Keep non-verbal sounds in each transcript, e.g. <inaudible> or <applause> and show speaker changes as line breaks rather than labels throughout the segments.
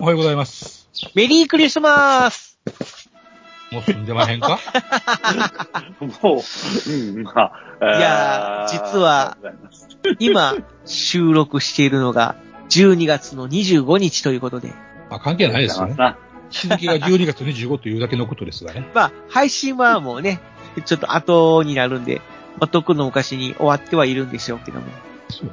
おはようございます。
メリークリスマス。
もう済んでまへんか？<laughs>
もう、うん、まあ。
いや実は今、収録しているのが12月の25日ということで、
まあ関係ないですよね。
な
日付が12月25というだけのことですがね。
まあ、配信はもうね、ちょっと後になるんで、まあ、とっくの昔に終わってはいるんでしょうけども。
そう。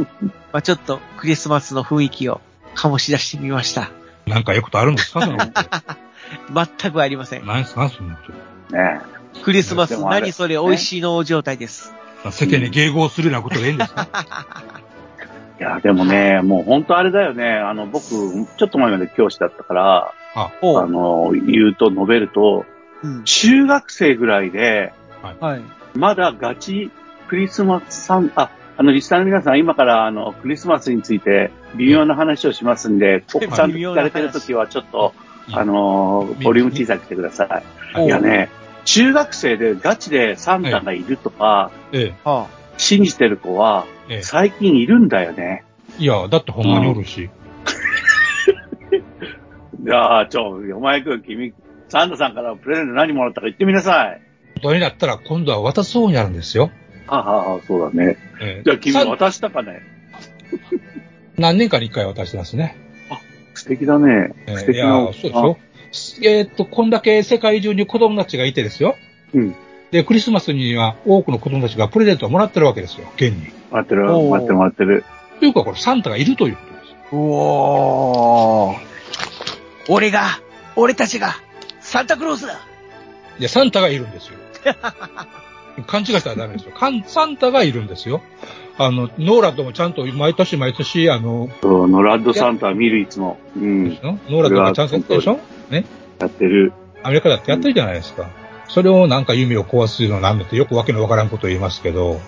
<laughs>
まあ、ちょっとクリスマスの雰囲気を醸し出してみました。
なんかよくことあるんですか <laughs>
全くありません。
何すかそのこと
ね
クリスマス何それ美味しいの状態です。
世間に迎合するようなことでいいんですか
いや、でもね、もう本当あれだよね。あの、僕、ちょっと前まで教師だったから。あの、言うと述べると、
うん。
中学生ぐらいで、
はい。
まだガチクリスマスさん、あ、あの、リスナーの皆さん、今からあの、クリスマスについて微妙な話をしますんで、奥さんと聞かれてるときはちょっと、あの、ボリューム小さくしてください。いやね、中学生でガチでサンタがいるとか、信じてる子は、
え、え
最近いるんだよね。
え。いや、だってほんまにおるし。<laughs>
いやー、ちょ、お前くん、君、サンタさんからプレゼント何もらったか言ってみなさい。
大人になったら今度は渡そうになるんですよ。
はあ、はあ、そうだね。
ええ
じゃあ君
さ
渡したかね？
何年かに一回渡してますね。
素敵だね。
え
素
えいや、
敵な。
そうですよ。えーっと、こんだけ世界中に子供たちがいてですよ。
うん。
で、クリスマスには多くの子供たちがプレゼントをもらってるわけですよ、現に。
あ待ってる、
おー
待ってる、待ってる。
というか、これサンタがいるということです。
うおー。俺が、俺たちが、サンタクロースだ
いや、サンタがいるんですよ。<laughs> 勘違いしたらダメですよ。かんサンタがいるんですよ。あの、ノーラッドもちゃんと毎年毎年、あの、
そうノラッドサンタは見るいつも。うん。
ノーラッドがちゃんとやってるでしょ？
やってる。
アメリカだってやってるじゃないですか。それをなんか夢を壊すのなんだってよくわけのわからんことを言いますけど、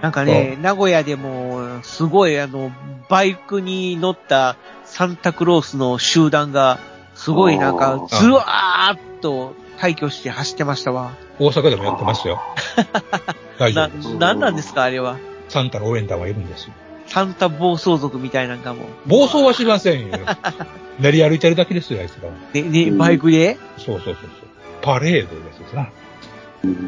なんかね、名古屋でも、すごいあの、バイクに乗ったサンタクロースの集団が、すごいなんか、ずわーっと退去して走ってましたわ。
大阪でもやってますよ。大丈
な
夫です。、
なんなんですかあれは。
サンタの応援団はいるんですよ。
サンタ暴走族みたいなんかも。
暴走はしませんよ。練り歩いてるだけですよ、あいつらは。
ね、ね、バイクで
そうそうそうそう。パレードですな。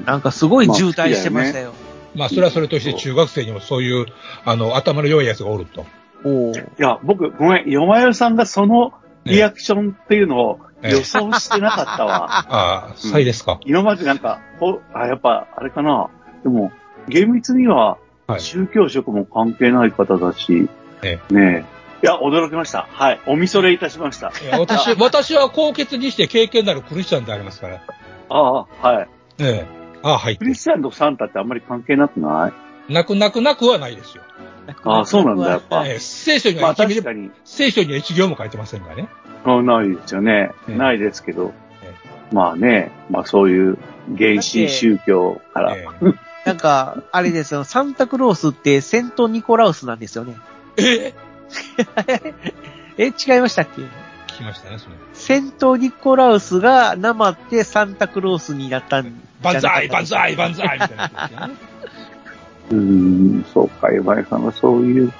なんかすごい渋滞してましたよ。
まあ、それはそれとして中学生にもそういう、あの、頭の良い奴がおると。
お
いや、僕、ごめん、よまよさんがそのリアクションっていうのを予想してなかったわ。<laughs>
ああ、サイですか。
今までなんか、ほあ、やっぱ、あれかな。でも、厳密には
はい、
宗教色も関係ない方だし、
え
ねえ。いや、驚きました。はい。おみそれいたしました。
私、私は高潔にして経験のあるクリスチャンでありますから。
ああ、はい。
ええ。ああ、はい
ク。リスチャンとサンタってあんまり関係なくない？
なくなくなくはないですよ。
ああ、そうなんだ、やっぱ。
ええ聖書に
まあ
は一ミリ
確かに、
聖書には一行も書いてませんがね。
あないですよね。
ええ
ないですけど
え。
まあね、まあそういう原始宗教から。
ええ <laughs>
なんか、あれですよ、サンタクロースってセントニコラウスなんですよね。
ええ <laughs>
え、違いましたっけ？
聞きましたね、それ。
セントニコラウスがなまってサンタクロースになったん
万歳万
歳
歳万歳みたいなことですよね。
うーん、そうか、岩井さんはそういう、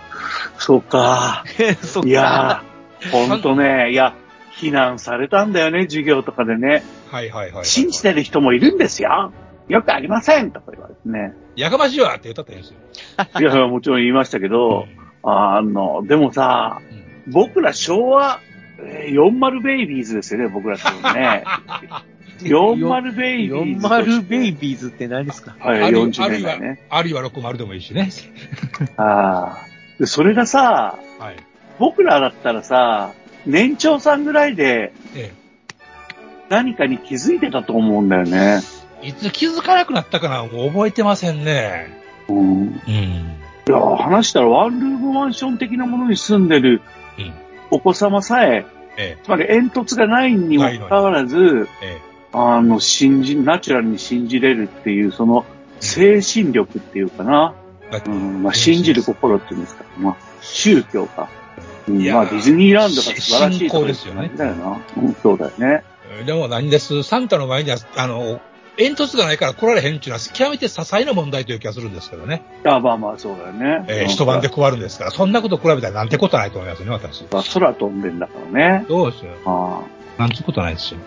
そうか。<laughs>
そっか
いやー、ほんとね、いや、非難されたんだよね、授業とかでね。
はいはいはいはい。
信じてる人もいるんですよ。よくありませんとか言われてね。
やかましいわって言ったってんですよ。<laughs>
いやもちろん言いましたけど、あの、でもさ、
うん
僕ら昭和、えー40ベイビーズですよね、僕ら多分ね。<laughs> 40ベイビーズ。
40ベイビーズって何ですか？
はい、
あるいは
40年代ね。
あるいは60でもいいしね。<laughs>
ああ。で、それがさ、
はい。
僕らだったらさ、年長さんぐらいで、
え
何かに気づいてたと思うんだよね。
いつ気づかなくなったかなもう覚えてませんね。
うん。
うん。
いや、話したらワンルームマンション的なものに住んでる
うん。
お子様さえ、
え
つまり煙突がないにもかかわらず、
え、え
あの、信じ、ナチュラルに信じれるっていう、その、精神力っていうかな。うん、まあ、信じる心っていうんですか。まあ、宗教か。うんまあ、ディズニーランドが素晴らしい
信仰ですよね
だよな。うん、そうだよね。
でも何です、サンタの前には、あの、煙突がないから来られへんっていうのは極めて些細な問題という気がするんですけどね。
あまあまあ、そうだよね。
えー一晩で配るんですから、そんなこと比べたらなんてことないと思いますね、私。
まあ空飛んでんだからね。
どうですよ。
ああ。
なんてことないですよ。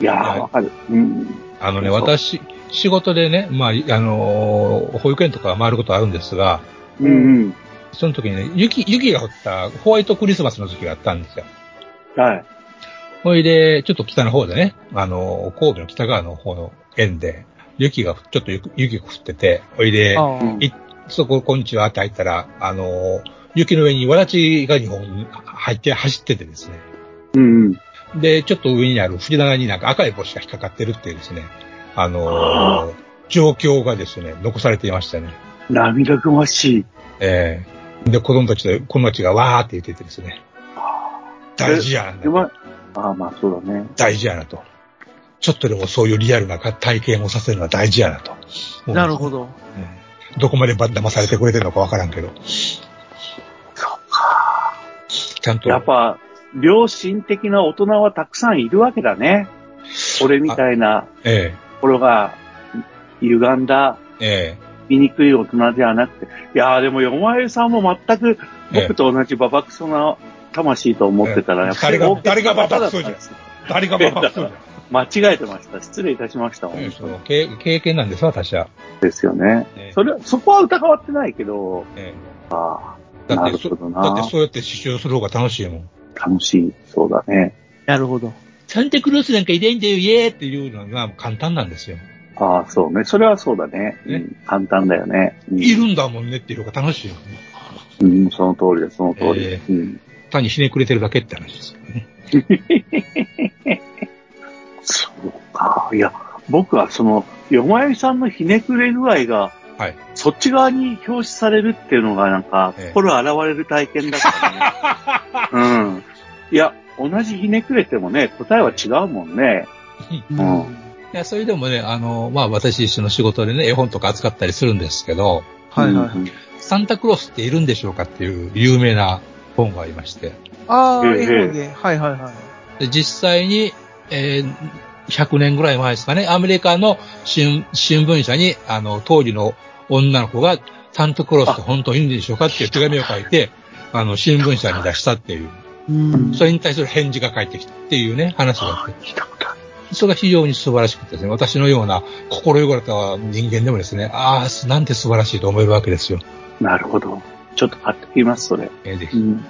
いやー、わかる。うん。
あのね、私、仕事でね、まあ、あのー保育園とか回ることあるんですが、
うんうん。
その時にね、雪、雪が降ったホワイトクリスマスの時があったんですよ。
はい。
ほいで、ちょっと北の方でね、あのー神戸の北側の方の園で、雪が、ちょっと雪雪が降ってて、ほいで、
あ
うん
いそこ、こんにちはって入ったら、あのー雪の上にわらちが2本入って、走っててですね。
うんうん。
で、ちょっと上にある藤棚になんか赤い帽子が引っかかってるっていうですね、あのー <gasps> 状況がですね、残されていましたね。
涙ぐましい。
ええで、子供たちと、子供たちがわーって言っててですね、大事やな、
ああ、まあそうだね。
大事やなと。ちょっとでもそういうリアルな体験をさせるのは大事やなと。
なるほど。
うんどこまでば騙されてくれてるのかわからんけど。
そうか。
ちゃんと。
やっぱ、良心的な大人はたくさんいるわけだね。俺みたいな
え
心が歪んだ、
え、え
醜い大人ではなくて。いやーでも、よまえさんも全く僕と同じババクソな魂と思ってたら、
ええ
やっぱり
誰が誰がババクソ
方
じゃん。誰がババクソじゃん <laughs>
間違えてました。失礼いたしました。本当に
経経験なんです、私は。
ですよね。
ええ
それ、そこは疑わってないけど、
え
あ
え
あ、な
だってそ、
るほど
だって
な。
そうやって刺繍する方が楽しいもん。
楽しい。そうだね。
なるほど。
サンタクロースなんかいないんだよ、イエーっていうのが簡単なんですよ。
ああ、そうね。それはそうだね。
ね
うん、簡単だよね。うん
いるんだもんねっていうのが楽しいよね。
うん、その通りです、その通り。
え
うん。
単にひねくれてるだけって話ですからね。<laughs>
そうか。いや、僕はその、よまゆさんのひねくれ具合が、
はい。
そっち側に表示されるっていうのがなんか、
ええ
心洗われる体験だったね。<laughs> うん。いや、同じひねくれてもね、答えは違うもんね。
うん
いや、それでもね、あの、まあ私一緒の仕事でね、絵本とか扱ったりするんですけど、
はいはい。
うん
サンタクロースっているんでしょうかっていう有名な本がありまして、
ああ、
ええ
絵本で。はいはいはい。
で実際に、えー100年ぐらい前ですかね、アメリカの新新聞社に、あの、当時の女の子が、サンタクロースって本当にいるんでしょうかっていう手紙を書いて、あの、新聞社に出したっていう、
うん
それに対する返事が返ってきたっていうね、話があって、それが非常に素晴らしくてですね、私のような心汚れた人間でもですね、ああ、なんて素晴らしいと思えるわけですよ。
なるほど。ちょっと買ってきます、それ。
えーぜひ。
うん、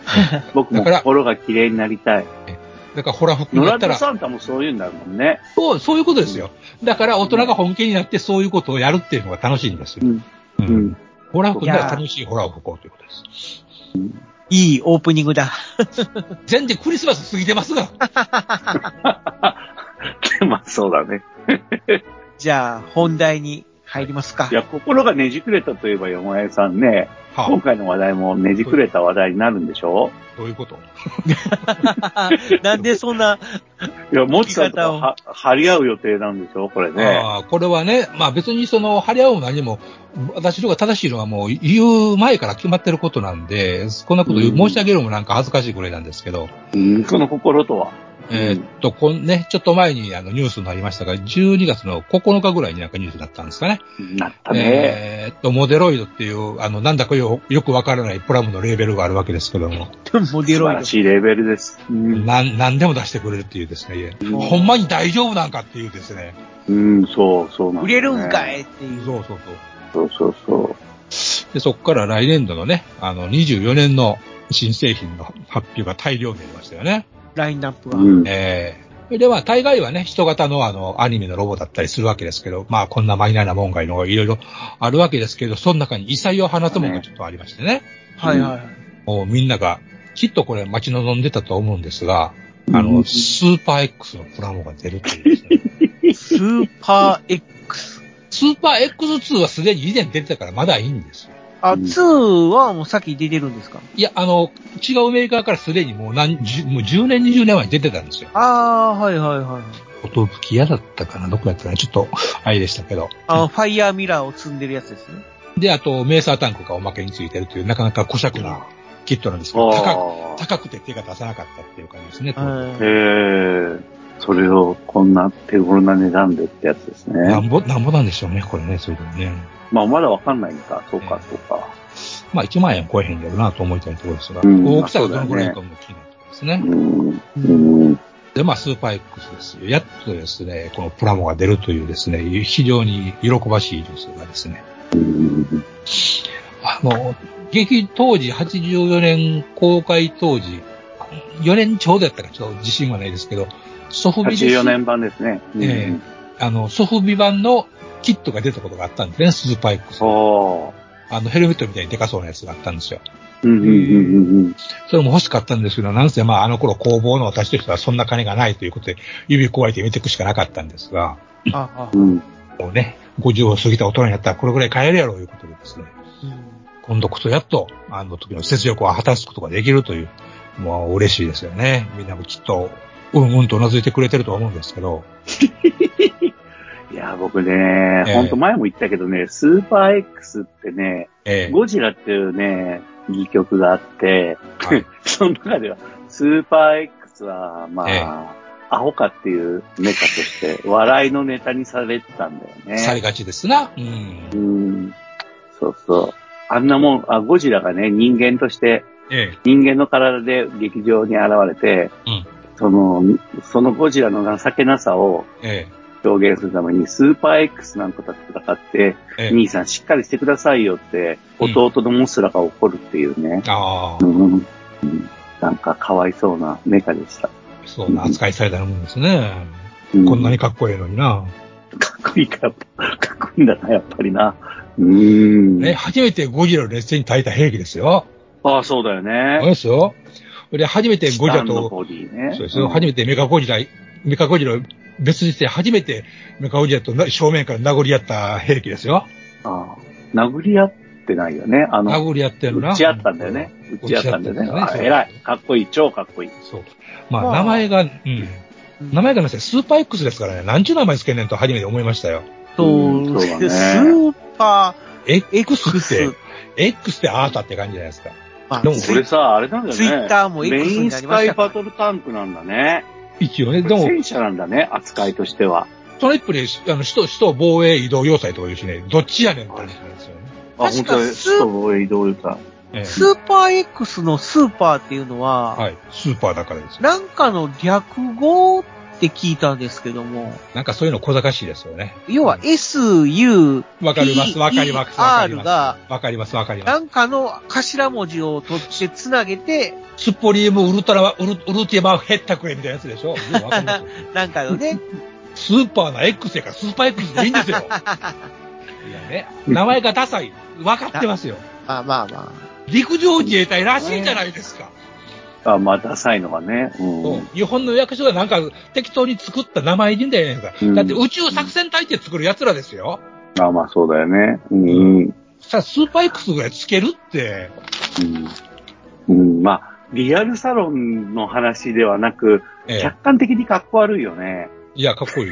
僕も心が綺麗になりたい。
だから、ホラ服
ノラド
だったら、
サンタもそういうんだもんね。
そう、そういうことですよ。だから、大人が本気になってそういうことをやるっていうのが楽しいんですよ。
うん。
う
うんん。
ホラ服なら楽しいホラを吹こうということです。
いいオープニングだ。<laughs>
全然クリスマス過ぎてますが。<laughs>
まあ、そうだね。<laughs>
じゃあ、本題に入りますか
い。や、心がねじくれたといえば、よまえさんね、
は
今回の話題もねじくれた話題になるんでしょ？
どういうこと？<laughs>
なんでそんな、
いや、もち
方を？
は張り合う予定なんでしょ？これね。
ああこれはね、まあ別にその、張り合うも何も、私のが正しいのはもう言う前から決まってることなんで、こんなこと申し上げるのもなんか恥ずかしいぐらいなんですけど、
うん、その心とは？
えーっと、こんね、ちょっと前にあのニュースになりましたが、12月の9日ぐらいになんかニュースだったんですかね。
なったね。
えーっと、モデロイドっていう、あの、なんだかよよくわからないプラムのレーベルがあるわけですけども、<laughs>
モデロイ
らしいレベルです。うん、
なん、なんでも出してくれるっていうですね、
うん
ほんまに大丈夫なんかっていうですね、
うん、そう、そうなんだ
ド。売れるんか
い
いっていう。
そうそうそう。
そうそうそう。
で、そこから来年度のね、あの、24年の新製品の発表が大量になりましたよね。
ラインナップが。
うん。
えーで、まあ、大概はね、人型のあの、アニメのロボだったりするわけですけど、まあ、こんなマイナーなもんがいろいろあるわけですけど、その中に異彩を放つものがちょっとありましてね。
はいはいはい。
もうみんなが、きっとこれ待ち望んでたと思うんですが、あの、スーパー X のプラモが出るというですね。<laughs>
スーパー X。
スーパー X2 はすでに以前出てたからまだいいんですよ。
あ、
うん
2はもう先出てるんですか？
いや、あの、違うメーカーからすでにもう何、十もう10年、20年前に出てたんですよ。
ああー、はいはいはい。
音吹き屋だったかな？どこやったかな？ちょっと、あれでしたけど。
あの、ファイヤーミラーを積んでるやつですね。
で、あと、メーサータンクがおまけについてるという、なかなか小尺なキットなんですけど、高く、
あ
高くて手が出さなかったっていう感じですね。
へえ。それをこんな手頃な値段でってやつですね。
なんぼ、なんぼなんでしょうね、これね、それでもね。
まあまだわかんないんか。そうか、そうか。
まあ、1万円超えへんやろなと思いたいところですが、
うん
大きさがどのぐらいかも気になるところですね。
う。
で、まあ、スーパー X ですよ。やっとですね、このプラモが出るというですね、非常に喜ばしいニュースがですね、
うん
あの、劇当時、84年公開当時、4年ちょうどやったかちょっと自信はないですけど、ソフビです。
84年版ですね。うん
えあの、ソフビ版のキットが出たことがあったんですね、スーパー X。
おー。
あの、ヘルメットみたいにデカそうなやつがあったんですよ。
うんうんうんうん
それも欲しかったんですけど、なんせまああの頃工房の私としてはそんな金がないということで、指加えて見ていくしかなかったんですが、
ああ
うん。うん。
もうね、50を過ぎた大人になったらこれぐらい買えるやろうということでですね、
うん
今度こそやっと、あの時の雪力を果たすことができるという、もう嬉しいですよね。みんなもきっと、うんうんと頷いてくれてると思うんですけど、
いや、僕ね、
ええ
ほんと前も言ったけどね、スーパー X ってね、
ええ
ゴジラっていうね、戯曲があって、
はい <laughs>
その中では、スーパー X は、まあ、
ええ
アホかっていうメカとして、笑いのネタにされてたんだよね。
されがちですな。う。
うんん。そうそう。あんなもん、あ、ゴジラがね、人間として、
ええ。
人間の体で劇場に現れて、
うん
その、そのゴジラの情けなさを
え
表現するために、スーパー X なんかと戦って、
え。ええ。
兄さんしっかりしてくださいよって、
うん
弟のモスラが怒るっていうね。
ああ
う、んうんなんかかわいそうなメカでした。
そうな扱いされたもんですね。
う
こんなにかっこいいのにな。
かっこいいから、かっこいいんだな、やっぱりな。うーん。
ね、初めてゴジラの劣勢に耐えた兵器ですよ。
ああ、そうだよ
そう
ね。
ですよ。で、初めてゴジラと、
ね。
そうですよ。
ん
初めてメカゴジラ、メカゴジラを別にして初めてメカゴジラとな正面から殴り合った兵器ですよ。
ああ殴り合ってないよね。あの、
殴り合ってるな。
打ち合ったんだよね。打ち合ったんだよね。
よね
あ偉い。かっこいい。超かっこいい。
そう。まあ、
まあ
名前が、うん。名前がなせ、スーパー X ですからね、なんちゅう名前つけんねんと初めて思いましたよ。
そう
うんそうだね
スーパ
X
ー
って
X。、
X ってあーたって感じじゃないですか。
まあ
でも
これさ、あれなんだよね。
ツイッターも X
メイン
になり
スカイ
ましたから
バトルタンクなんだね。
一応ね、
こ
でも、
れ戦車なんだね、扱いとしては。
その一歩で、あの、首都、首都防衛移動要塞とか言うしね、どっちやねんって話なんですよね。
あ、
確か
本当だ。
スー
首都防衛移動さ。
ええ
スーパー X のスーパーっていうのは、
はい。スーパーだからですよ。
なんかの略語って聞いたんですけども、
なんかそういうの小賢しいですよね。
要は SU、
わかります、わかります、わかり
R
ます。
が
わかります、わかります。
なんかの頭文字を取ってつなげて、
スポリウムウルトラ、ウル、ウルティマヘッタクレみたいなやつでしょ <laughs>
なんかのね、
スーパーな X やからスーパー X でいいんですよ。<laughs> いやね、名前がダサい。わかってますよ。
まあまあま
陸上自衛隊らしいじゃないですか。
あ、まあ、ダサいのがね。うん。
日本の役所がなんか適当に作った名前でいいんだよね。
うん
だって宇宙作戦隊って作る奴らですよ。
あ、まあ、そうだよね。うん。うん。
さあ、スーパー X ぐらいつけるって、
うん。まあ、リアルサロンの話ではなく、
ええ
客観的にかっこ悪いよね。
いや、かっこいい。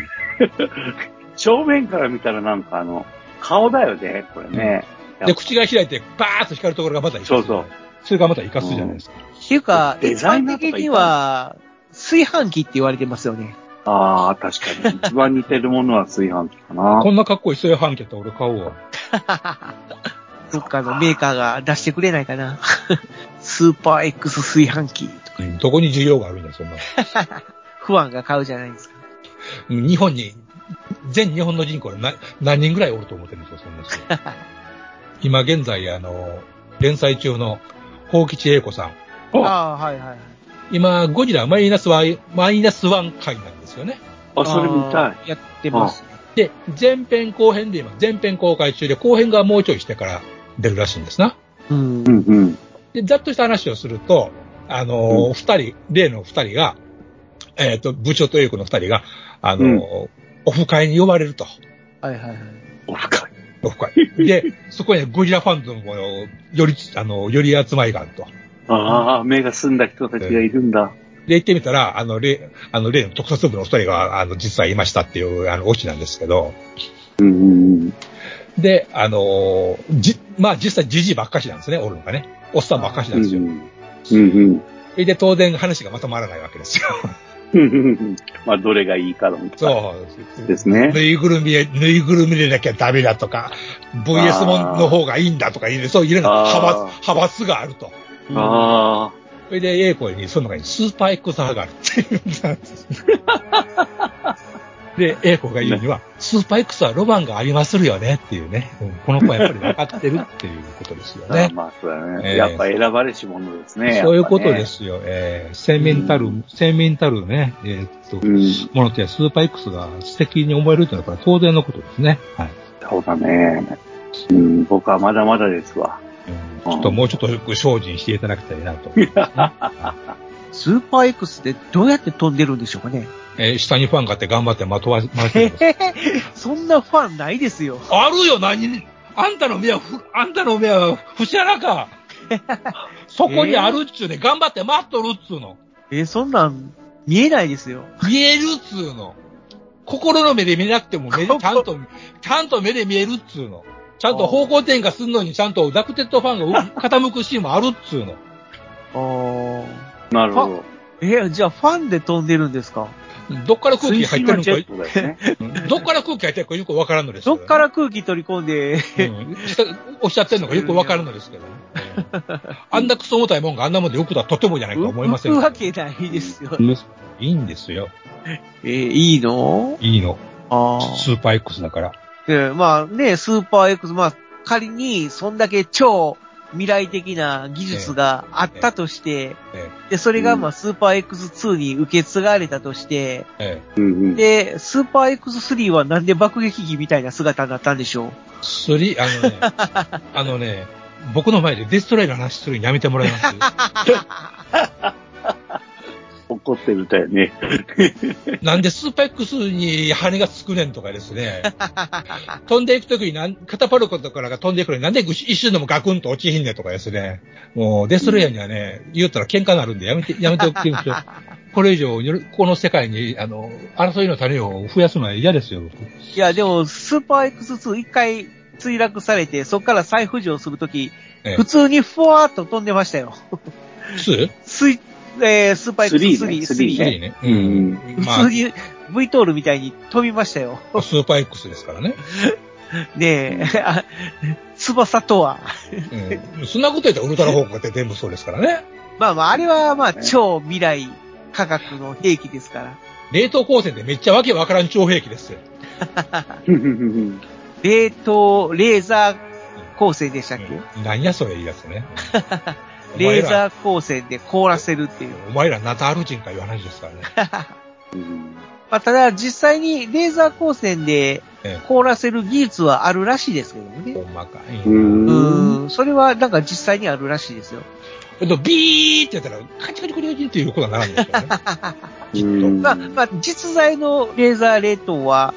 <laughs>
正面から見たらなんかあの、顔だよね、これね。
で、口が開いて、バーッと光るところがまた生かす。
そうそう。
それがまた生かすじゃないですか。
あ。っていうか、一
デザイナーとか
般的には、炊飯器って言われてますよね。
ああ、確かに。一番似てるものは炊飯器かな <laughs>
こ。んなかっこいい炊飯器やったら俺買うわ。<laughs>
どっかのメーカーが出してくれないかな。<laughs> スーパー X 炊飯器とか、
どこに需要があるんだよ、そんな
不安が買うじゃないですか。
の。日本に、全日本の人口でな何人ぐらいおると思ってるんですよ、そんな人。今現在、あの、連載中の、宝吉英子さん。
あ
ああ、はいはいはい。
今、ゴジラマイナスワン、マイナスワン回なんですよね。
あ、それ見たい。
やってます。
で、前編後編で今、前編公開中で、後編がもうちょいしてから出るらしいんですな。
うん
う。んうん。
で、ざっとした話をすると、あのー二、人、例の二人が、えっ、と、部長と英子の二人が、あの、うん、オフ会に呼ばれると。
はいはいはい。
オフ会。
オフ会。で、<laughs> そこにゴリラファンドも、より、あの、より集まりがあると。
ああ、目が澄んだ人たちがいるんだ。
で、行ってみたら、あの、例、あの、例の特撮部の二人が、あの、実際いましたっていう、あの、オチなんですけど。
うん。
で、あのじ、まあ、実際じじいばっかしなんですね、おるのがね。おっさんばっかしなんですよ。うん、
うん。
で、当然話がまとまらないわけですよ。<laughs> <laughs>
まあ、どれがいいかの
そう
ですね。
ぬいぐるみで、ぬいぐるみでなきゃダメだとか、VS もの方がいいんだとかいう、そういう派閥、派閥があると。
ああ。
それで、A 声に、その中にスーパー X 派があるっていうんですで、A 子が言うには、スーパー X はロマンがありまするよねっていうね、うん、この子はやっぱり分かってるっていうことですよね。<laughs>
まあ、そうだね、えー、やっぱ選ばれし者ですね。
そういうことですよ。ね、えー、センメンタル、うん、センメンタルね、えー、っと、うん、ものってスーパー X が素敵に思えるというのは当然のことですね。はい。
そうだね。うん、僕はまだまだですわ。
うん、ちょっともうちょっと精進していただきたいなと、<laughs>
スーパー X ってどうやって飛んでるんでしょうかね
えー、下にファンがあって頑張ってまとわ、まて
る <laughs> そんなファンないですよ。
あるよ、何に。あんたの目は、あんたの目は、ふしゃらか。<laughs> そこにあるっちゅうね、頑張って待っとるっつうの。
えー、そんなん、見えないですよ。
見えるっつうの。心の目で見なくても目で、ちゃんと、ちゃんと目で見えるっつうの。ちゃんと方向転換すんのに、ちゃんとダクテッドファンが <laughs> 傾くシーンもあるっつうの。
あ
あ。なるほど。
えー、じゃあファンで飛んでるんですか？
どっから空気入ってるのか、ね、どっから空気入ってるかよくわからんのです、
ね、どっから空気取り込んで、
うん、おっしゃってるのかよくわかるのですけど、ね、<laughs> あんなクソ重たいもんがあんなもんでよくだとてもじゃないと思いません
浮くわけないですよ。
いいんですよ。
えー、いいの？
いいの。
あ
あ。スーパー X だから。
えー、まあね、スーパー X、まあ仮にそんだけ超未来的な技術があったとして、で、それがまあスーパー X2 に受け継がれたとして、で、スーパー X3 はなんで爆撃機みたいな姿になったんでしょう
?3、あのね、<laughs> あのね、僕の前でデストライの話するのやめてもらいます <laughs> <laughs>
怒ってるみたいね。<laughs>
なんでスーパー X に羽がつくねんとかですね。<laughs> 飛んでいくときになん、カタパルコとかが飛んでいくのになんで一瞬でもガクンと落ちひんねんとかですね。もうデストレイヤーにはね、言ったら喧嘩になるんでやめて、やめておきましょう。<laughs> これ以上、この世界に、あの、争いの種を増やすのは嫌ですよ。
いや、でも、スーパー X2 一回墜落されて、そこから再浮上するとき、ええ、普通にふわーっと飛んでましたよ。
2?
えー、スーパー X3、3
ね。
ね。うん。
普通に V トールみたいに飛びましたよ。
スーパー X ですからね。<laughs>
ねえ、<laughs> 翼とは。
うん。そんなこと言ったらウルトラホークって全部そうですからね。
まあまあ、あれはまあ、超未来科学の兵器ですから。
冷凍光線でめっちゃわけわからん超兵器ですよ。<laughs>
冷凍レーザー光線でしたっけ、
うん、何やそれいいやつね。
レーザー光線で凍らせるっていう。
お前らナタール人かいう話ですからね。<laughs>
まあ、ただ、実際にレーザー光線で凍らせる技術はあるらしいですけどね。
ほんまか
い。うん。それはなんか実際にあるらしいですよ。
えっと、ビーってやったら、カチカチカチカチっていうことはならんですよね。<laughs> きっと。まあ、
まあ、実在のレーザー冷凍は、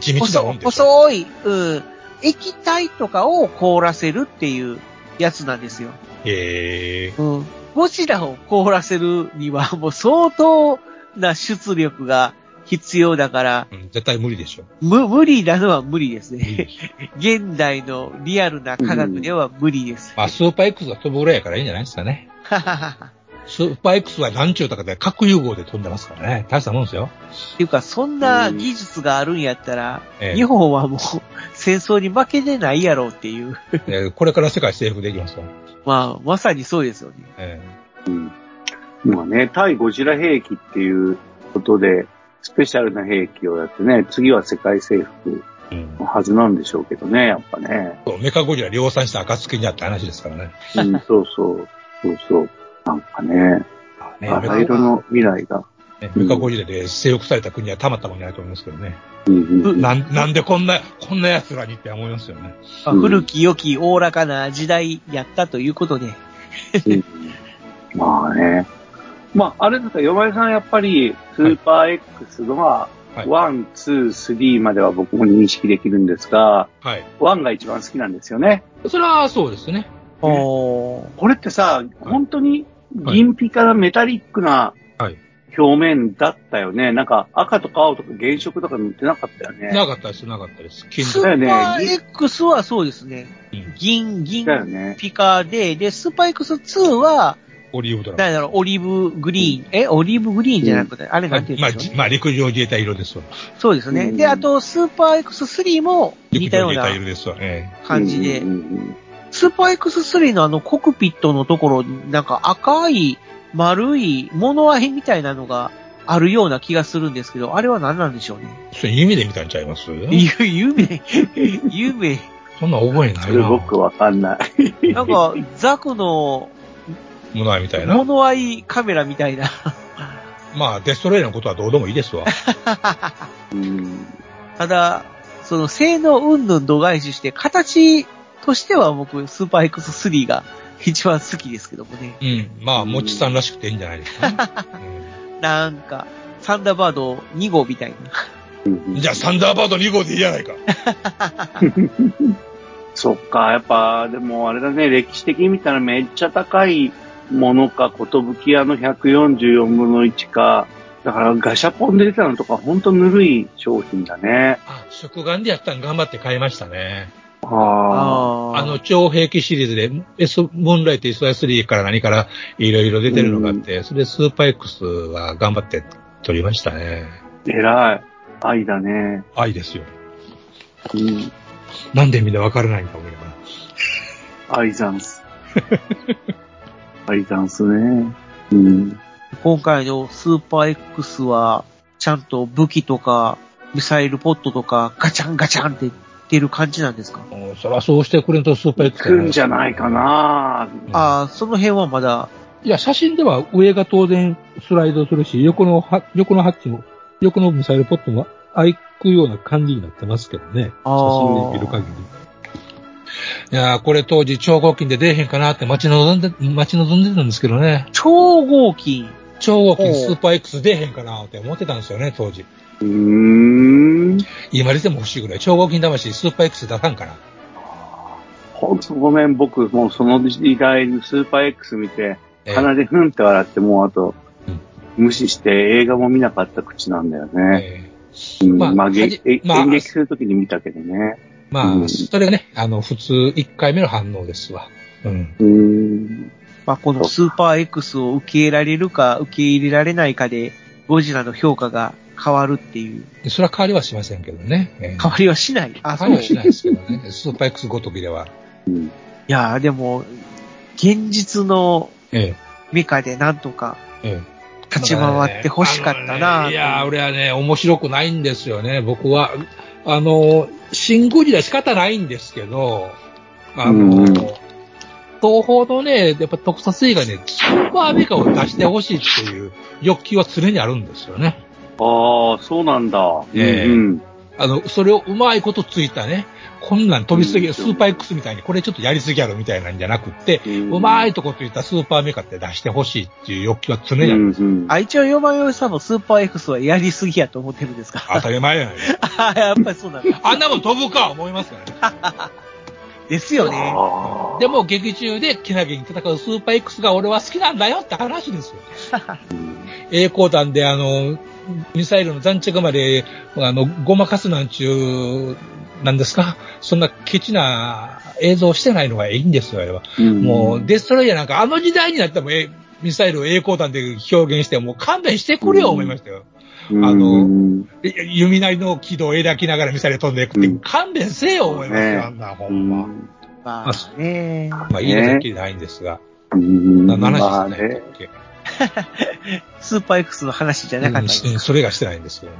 地道なもんで
細い、うん、液体とかを凍らせるっていうやつなんですよ。
へえ。
うん。ゴジラを凍らせるにはもう相当な出力が必要だから。
うん、絶対無理でしょ。
無、無理なのは無理ですね。<laughs> 現代のリアルな科学では無理です。
まあ、スーパー X が飛ぶぐらいやからいいんじゃないですかね。<laughs> スーパー X は何中とかで核融合で飛んでますからね。大したもんですよ。
っていうか、そんな技術があるんやったら、ええ、日本はもう戦争に負けてないやろうっていう。
これから世界征服できますよ。<laughs>
まあ、まさにそうですよね。
え
え、うん。今ね、対ゴジラ兵器っていうことで、スペシャルな兵器をやってね、次は世界征服のはずなんでしょうけどね、やっぱね。
そう、メカゴジラ量産した暁にあった話ですからね。
うん、そうそう。そうそう。なんかね、ねバラ色の未来が。
ね、メカゴジラで征服された国はたまったもんじゃないと思いますけどね。うんななんでこんな、こんな奴らにって思いますよね。
まあ、古き良きおおらかな時代やったということで。
うん、まあね。まあ、あれですか、山井さんやっぱり、スーパー X のは、 one、two、three までは僕も認識できるんですが、
はい。
one が一番好きなんですよね。
それはそうですね。
おー
これってさ、本当に銀ピカなメタリックな
はい
表面だったよね。なんか赤とか青とか原色とか塗ってなかったよね。
なかったです、なかったです。金属。
スーパー X はそうですね
うん。
銀、銀
だよね。
ピカで、で、スーパー X2 は、
オリーブドラ
なんだろう、オリーブグリーン、え、オリーブグリーンじゃなくて、あれ
まあ
なんて言
まあ
うんでしょうね。
まあ、陸上自衛隊色ですわ。
そうですね。
うん
で、あと、スーパー X3 も似たような感じで
うん、うんうん
スーパー X3 のあのコクピットのところになんか赤い丸い物合いみたいなのがあるような気がするんですけど、あれは何なんでしょうね？
えそれ夢で見たんちゃいます？
ゆ、夢、夢。
そんな覚えないな。
それ僕わかんない。
なんか、ザクの
ものはみたいな。
物合いカメラみたいな。
まあ、デストレイのことはどうでもいいですわ。
うん
ただ、その性能云々度外視して、形としては僕、スーパー X3 が一番好きですけどもね。
うん。まあ、もちさんらしくていいんじゃないですか、ね <laughs>
なんか、サンダーバード2号みたいな。
うんじゃあ、サンダーバード2号でいいじゃないか。<laughs>
そっか、やっぱ、でもあれだね、歴史的に見たらめっちゃ高いものか、ことぶき屋の144分の1か、だからガシャポンで出たのとかほんとぬるい商品だね。
あ、食玩でやったん頑張って買いましたね。
ああ。
の、超兵器シリーズで、S、ムーンライト SI3 から何からいろいろ出てるのがあって、それでスーパー X は頑張って取りましたね。
偉い。愛だね。
愛ですよ。
うん。
なんでみんなわからないんだ思いながら。
愛ザンス。<laughs> 愛ザンスね。うん。
今回のスーパー X は、ちゃんと武器とか、ミサイルポットとか、ガチャンガチャンって出る感じなんですか？
もうそらそうしてくれんとスーパー X
来るんじゃないかな
ああ、その辺はまだ、
いや、写真では上が当然スライドするし、横のは、横のハッチも、横のミサイルポットも開くような感じになってますけどね。写真で見る限り。いやーこれ当時超合金で出えへんかなって待ち望んで、待ち望んでたんですけどね。
超合金。
超合金スーパー X 出えへんかなって思ってたんですよね、当時。
うーん。
今出ても欲しいぐらい。超合金魂スーパー X 出さんかな。
ほんとごめん、僕、もうその時代にスーパー X 見て、
えー
鼻でふんって笑って、もうあと
うん、
無視して映画も見なかった口なんだよね。
え
うん
まあ
まあ、演劇するときに見たけどね。
ーまあ、
うん
それがね、あの、普通1回目の反応ですわ。うん。
うーん。
まあ、このスーパー X を受け入れられるか受け入れられないかで、ゴジラの評価が変わるっていう。
それは変わりはしませんけどね。えー
変わりはしない。あ。
変わりはしないですけどね。スーパー X ごときでは。
うん
いやーでも、現実の
え
メカでなんとか。立ち回って欲しかったな
あのねいやー、俺はね、面白くないんですよね。僕は、あの、シンゴジラ仕方ないんですけど、あの、
うん
東宝のね、やっぱ特撮映画ね、スーパーメカを出してほしいっていう欲求は常にあるんですよね。
ああ、そうなんだ。
ええ
うん
あの、それをうまいことついたね、こんなん飛びすぎ、
うん
スーパー X みたいにこれちょっとやりすぎやろみたいなんじゃなくって、
うん。
うまいとこついたスーパーメカって出してほしいっていう欲求は常
うん
にある。
うん。
あ、一応、ヨマヨイさんもスーパー X はやりすぎやと思ってるんですか？
当たり前やない
あやっぱりそうなんだ。
あんなもん飛ぶか思いますからね。
ですよね。
あー
でも劇中でけなげに戦うスーパー X が俺は好きなんだよって話ですよ。
う <laughs> ん
栄光弾であの、ミサイルの残着まで、あの、ごまかすなんちゅう、なんですか？そんなケチな映像してないのがいいんですよ、あれは。
うん
もう、デストロイヤーなんかあの時代になってもえミサイルを栄光弾で表現して、もう勘弁してくれよ、思いましたよ。あの
うん
い弓なりの軌道を描きながらミサイル飛んでいくって、
うん
勘弁せよ、思います
ね
よ、あんな、ほ
うん
ま。
ん
まあね。
まあ、いいのだけじゃないんですが。
うん
何の
まあ
話してないんだ
ね
っけ <laughs>
スーパー X の話じゃなかった
うんそれがしてないんですけどね。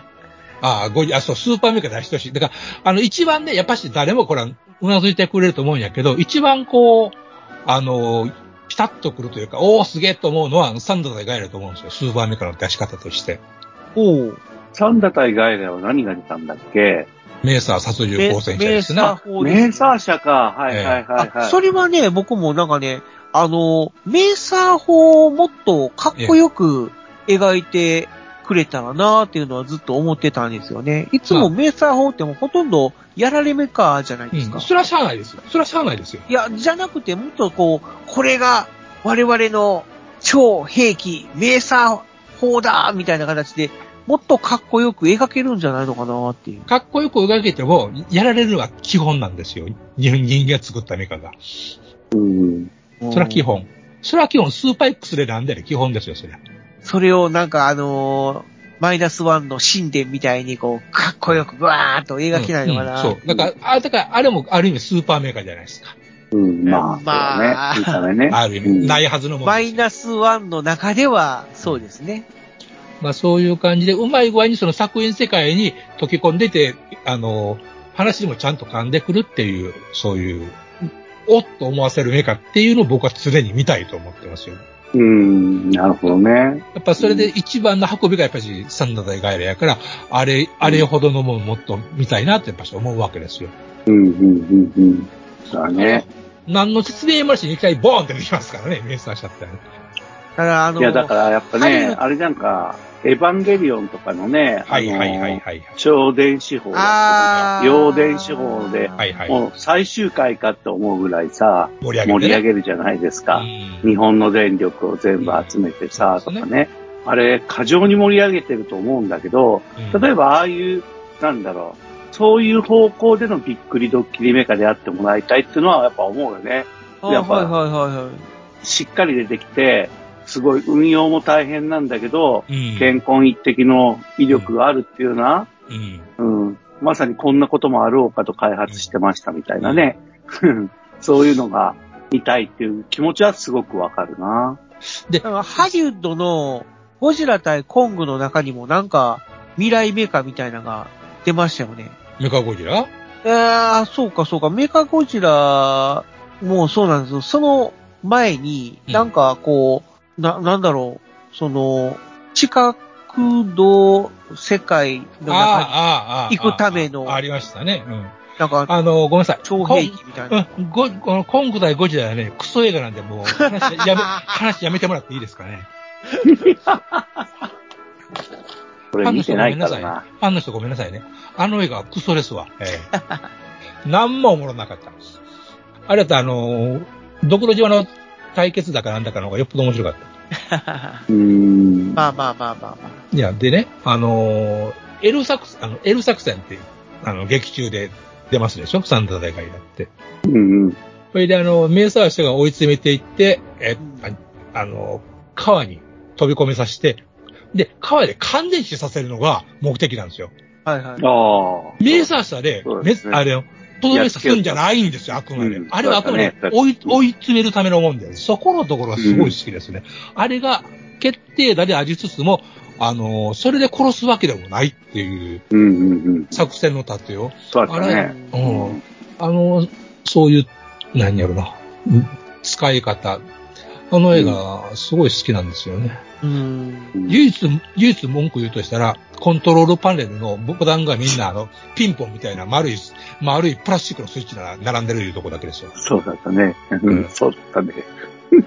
<laughs> ああ、ごあ、そう、スーパーメカ出してほしい。だから、あの、一番ね、やっぱし誰もこれは、うなずいてくれると思うんやけど、一番こう、あの、ピタッとくるというか、おーすげえと思うのは、サンダー対ガイラだと思うんですよ。スーパーメカの出し方として。
おう
サンダ対ガイラは何が出たんだっけ？
メーサー殺獣光線車ですな。
メーサー社か。はいはいはいはい。
あ、それはね、僕もなんかね、あの、メーサー法をもっとかっこよく描いてくれたらなーっていうのはずっと思ってたんですよね。いつもメーサー法ってもうほとんどやられ目かじゃないですか。
うん、それはしゃあないですよ。それはしゃあないですよ。
いや、じゃなくてもっとこう、これが我々の超兵器、メーサー法だみたいな形で、もっとかっこよく描けるんじゃないのかなっていう。
かっこよく描けても、やられるのが基本なんですよ。人人間が作ったメカが。
うん。
それは基本。それは基本、スーパー X でなんで基本ですよ、それは。
それをなんかあのー、マイナスワンの神殿みたいにこう、かっこよくブワーっと描けないのかな、
うんうん、そう。だから、あ、だから、あれもある意味スーパーメーカーじゃないですか。
うん、まあ、まあ、ね、ね。
ある意味、ないはずのもの。
マイナスワンの中では、そうですね。
まあそういう感じで、うまい具合にその作品世界に溶け込んでて、あの、話にもちゃんと噛んでくるっていう、そういう、おっと思わせるメカっていうのを僕は常に見たいと思ってますよ。
うん、なるほどね。や
っぱそれで一番の運びがやっぱりサンダーガイラやから、あれ、あれほどのものもっと見たいなってやっぱし思うわけですよ。
うん、うん、うん、うん。そうだね。
何の説明もなしにいきなりボーンって出てきますからね、メーサーしちゃったら、ね。
だからあの
いや、だからやっぱね、あれなんか、エヴァンゲリオンとかのね、
はいはいはいはい。
超電子法だ電子法で、
はいはい、
もう最終回かって思うぐらいさ、
盛
り上げ,、るじゃないですか。日本の電力を全部集めてさ、とかね。あれ、過剰に盛り上げてると思うんだけど、例えばああいう、なんだろう、そういう方向でのびっくりドッキリメカであってもらいたいっていうのはやっぱ思うよね。やっぱ、はいはいはいはい、しっかり出てきて、すごい運用も大変なんだけど、うん、健康一滴の威力があるっていうのは、うん、うん、まさにこんなこともあろうかと開発してましたみたいなね。<laughs> そういうのが見たいっていう気持ちはすごくわかるな。
で、ハリウッドのゴジラ対コングの中にもなんか未来メカみたいなのが出ましたよね。
メカゴジラ？
えー、そうかそうか。メカゴジラもうそうなんですよ。その前に、なんかこう、な、なんだろう、その、地下空洞世界の中に行くための。
ありましたね。うん。
なんか、
あの、ごめんなさい。
超兵器みたいな。
うん、ご、この、今回ゴジラはね、クソ映画なんで、もう、話やめ、<laughs> 話やめてもらっていいですかね。<laughs>
これ見てないから
な。ファンの人ごめんなさいね。あの映画はクソですわ。ええー。<laughs> 何もおもろなかったんです。あれだとあの、ドクロ島の対決だかなんだかの方がよっぽど面白かった。<laughs>
うん。
まあまあまあまあまあ。
いや、でね、あのー、エル作、あの、エル作戦って、あの、劇中で出ますでしょ？サンダー大会だって。
うんうん。
それであの、メーサー氏が追い詰めていって、え、ああの、川に飛び込めさせて、で、川で感電死させるのが目的なんですよ。
はいはい。あ
あ。
メーサー社で、ね、あれ、とどめさすんじゃないんですよ、あくまで。うん、あれはあくまで追い追い詰めるためのもんで、そこのところがすごい好きですね。うん、あれが決定打でありつつも、あのー、それで殺すわけでもないっていう作戦の立てを。
そうだね。
うん。あのー、そういう、何やろな、使い方。あの映画、すごい好きなんですよね。
うん、
唯一、唯一文句言うとしたら、コントロールパネルのボタンがみんなあの、ピンポンみたいな丸い、丸いプラスチックのスイッチが並んでるいうとこだけですよ。
そうだったね。うん、そうだったね。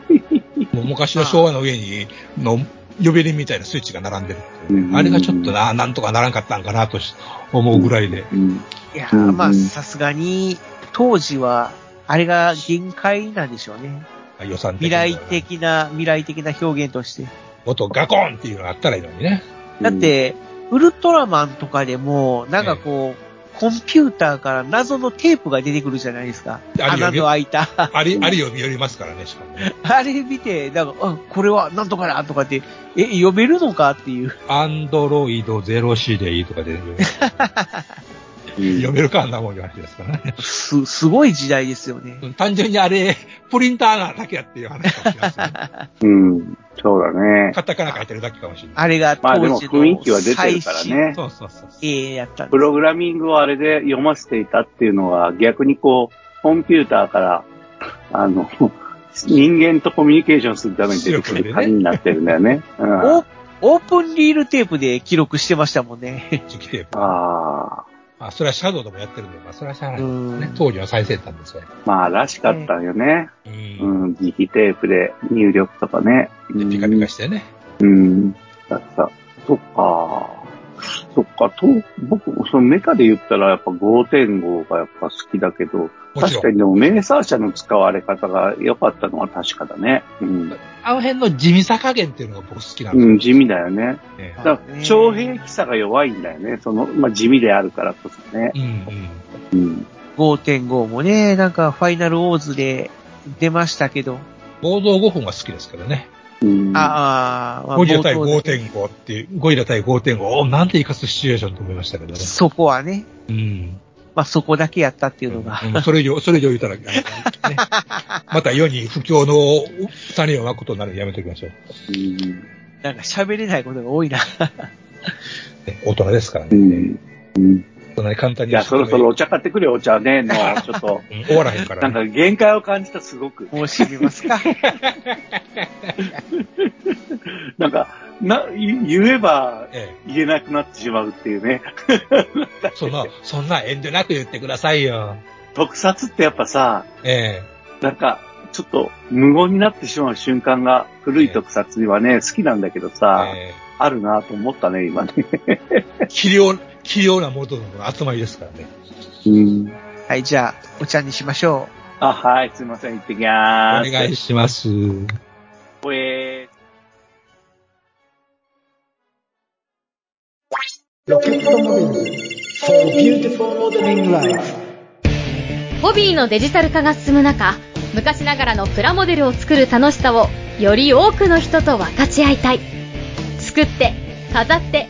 <laughs>
もう昔の昭和の上に、の、呼び鈴みたいなスイッチが並んでるっていう、あれがちょっとな、なんとかならんかったんかなと思うぐらいで。
いやまあ、さすがに、当時は、あれが限界なんでしょうね。
予算
未来的な、未来的な表現として。
音ガコンっていうのがあったらいいのにね。
だって、ウルトラマンとかでも、なんかこう、コンピューターから謎のテープが出てくるじゃないですか。穴の開いた。
あれ、あれ読み寄りますからね、しかもね。
あれ見て、なんか、あ、これはなんとかだとかって、え、読めるのかっていう。
アンドロイドゼロ C でいいとか出てくる。<laughs> 読めるかあんなもんいう話ですからね。
す、すごい時代ですよね。
単純にあれ、プリンターなだけやっていう話かもしれません、
ね。<laughs> うん。そうだね。
カタカナ書いてるだけかもしれない。
あれが
当時のまあでも雰囲気は出てるからね。
そうそうそう
ええやった
プログラミングをあれで読ませていたっていうのは逆にこう、コンピューターから、<laughs> あの、人間とコミュニケーションするために出てくる紙になってるんだよね。
うん、オープンリールテープで記録してましたもんね。<laughs>
磁気テープ。
ああ。
まあ、それはシャドウでもやってるんで、まあ、それはしゃあないですね。当時は最先端ですよ。
まあ、らしかったよね。うん。うん、磁気テープで入力とかね。
ピカピカしてね。
うん。だった。そっか。そっか、と、僕、そのメカで言ったらやっぱ5.5がやっぱ好きだけど、確かにでもメーサー車の使われ方が良かったのは確かだね。うん。
あの辺の地味さ加減っていうのが僕好きなんです
よ。うん、地味だよね。ねだから徴兵器さが弱いんだよね。その、まあ、地味であるからこそね。うん、うん。うん。5.5
もね、なんかファイナルオーズで出ましたけど。
合同5分が好きですけどね。
あ
あ、ゴリラ対5.5っていう、ゴリラ対5.5、おなんて生かすシチュエーションと思いましたけどね。
そこはね。うん。まあそこだけやったっていうのが。
うん、それ以上、それ以上言ったら、ね、<laughs> また世に不況の種をまくことになるのやめときましょう。
うん。なんか喋れないことが多いな。<laughs>
大人ですからね。うん。うんそんなに簡単に。
いや、そろそろお茶買ってくれよ、お茶ね、<laughs> の、ちょっと。
終わらへんから、
ね、なんか限界を感じた、すごく。
もう知りますか <laughs>
なんか、な、言えば、言えなくなってしまうっていうね。<laughs>
そんな、そんな遠慮なく言ってくださいよ。
特撮ってやっぱさ、ええなんか、ちょっと無言になってしまう瞬間が古い特撮にはね、好きなんだけどさ、えあるなと思ったね、今ね。
器量、器用なモードの集まりですからね。
うん。はい、じゃあ、お茶にしましょ
う。あ、はい、すいません、行ってきま
ーす。お願いします。
ほえー。ロケットモデル for beautiful modeling life
ホビーのデジタル化が進む中、昔ながらのプラモデルを作る楽しさをより多くの人と分かち合いたい。作って、飾って、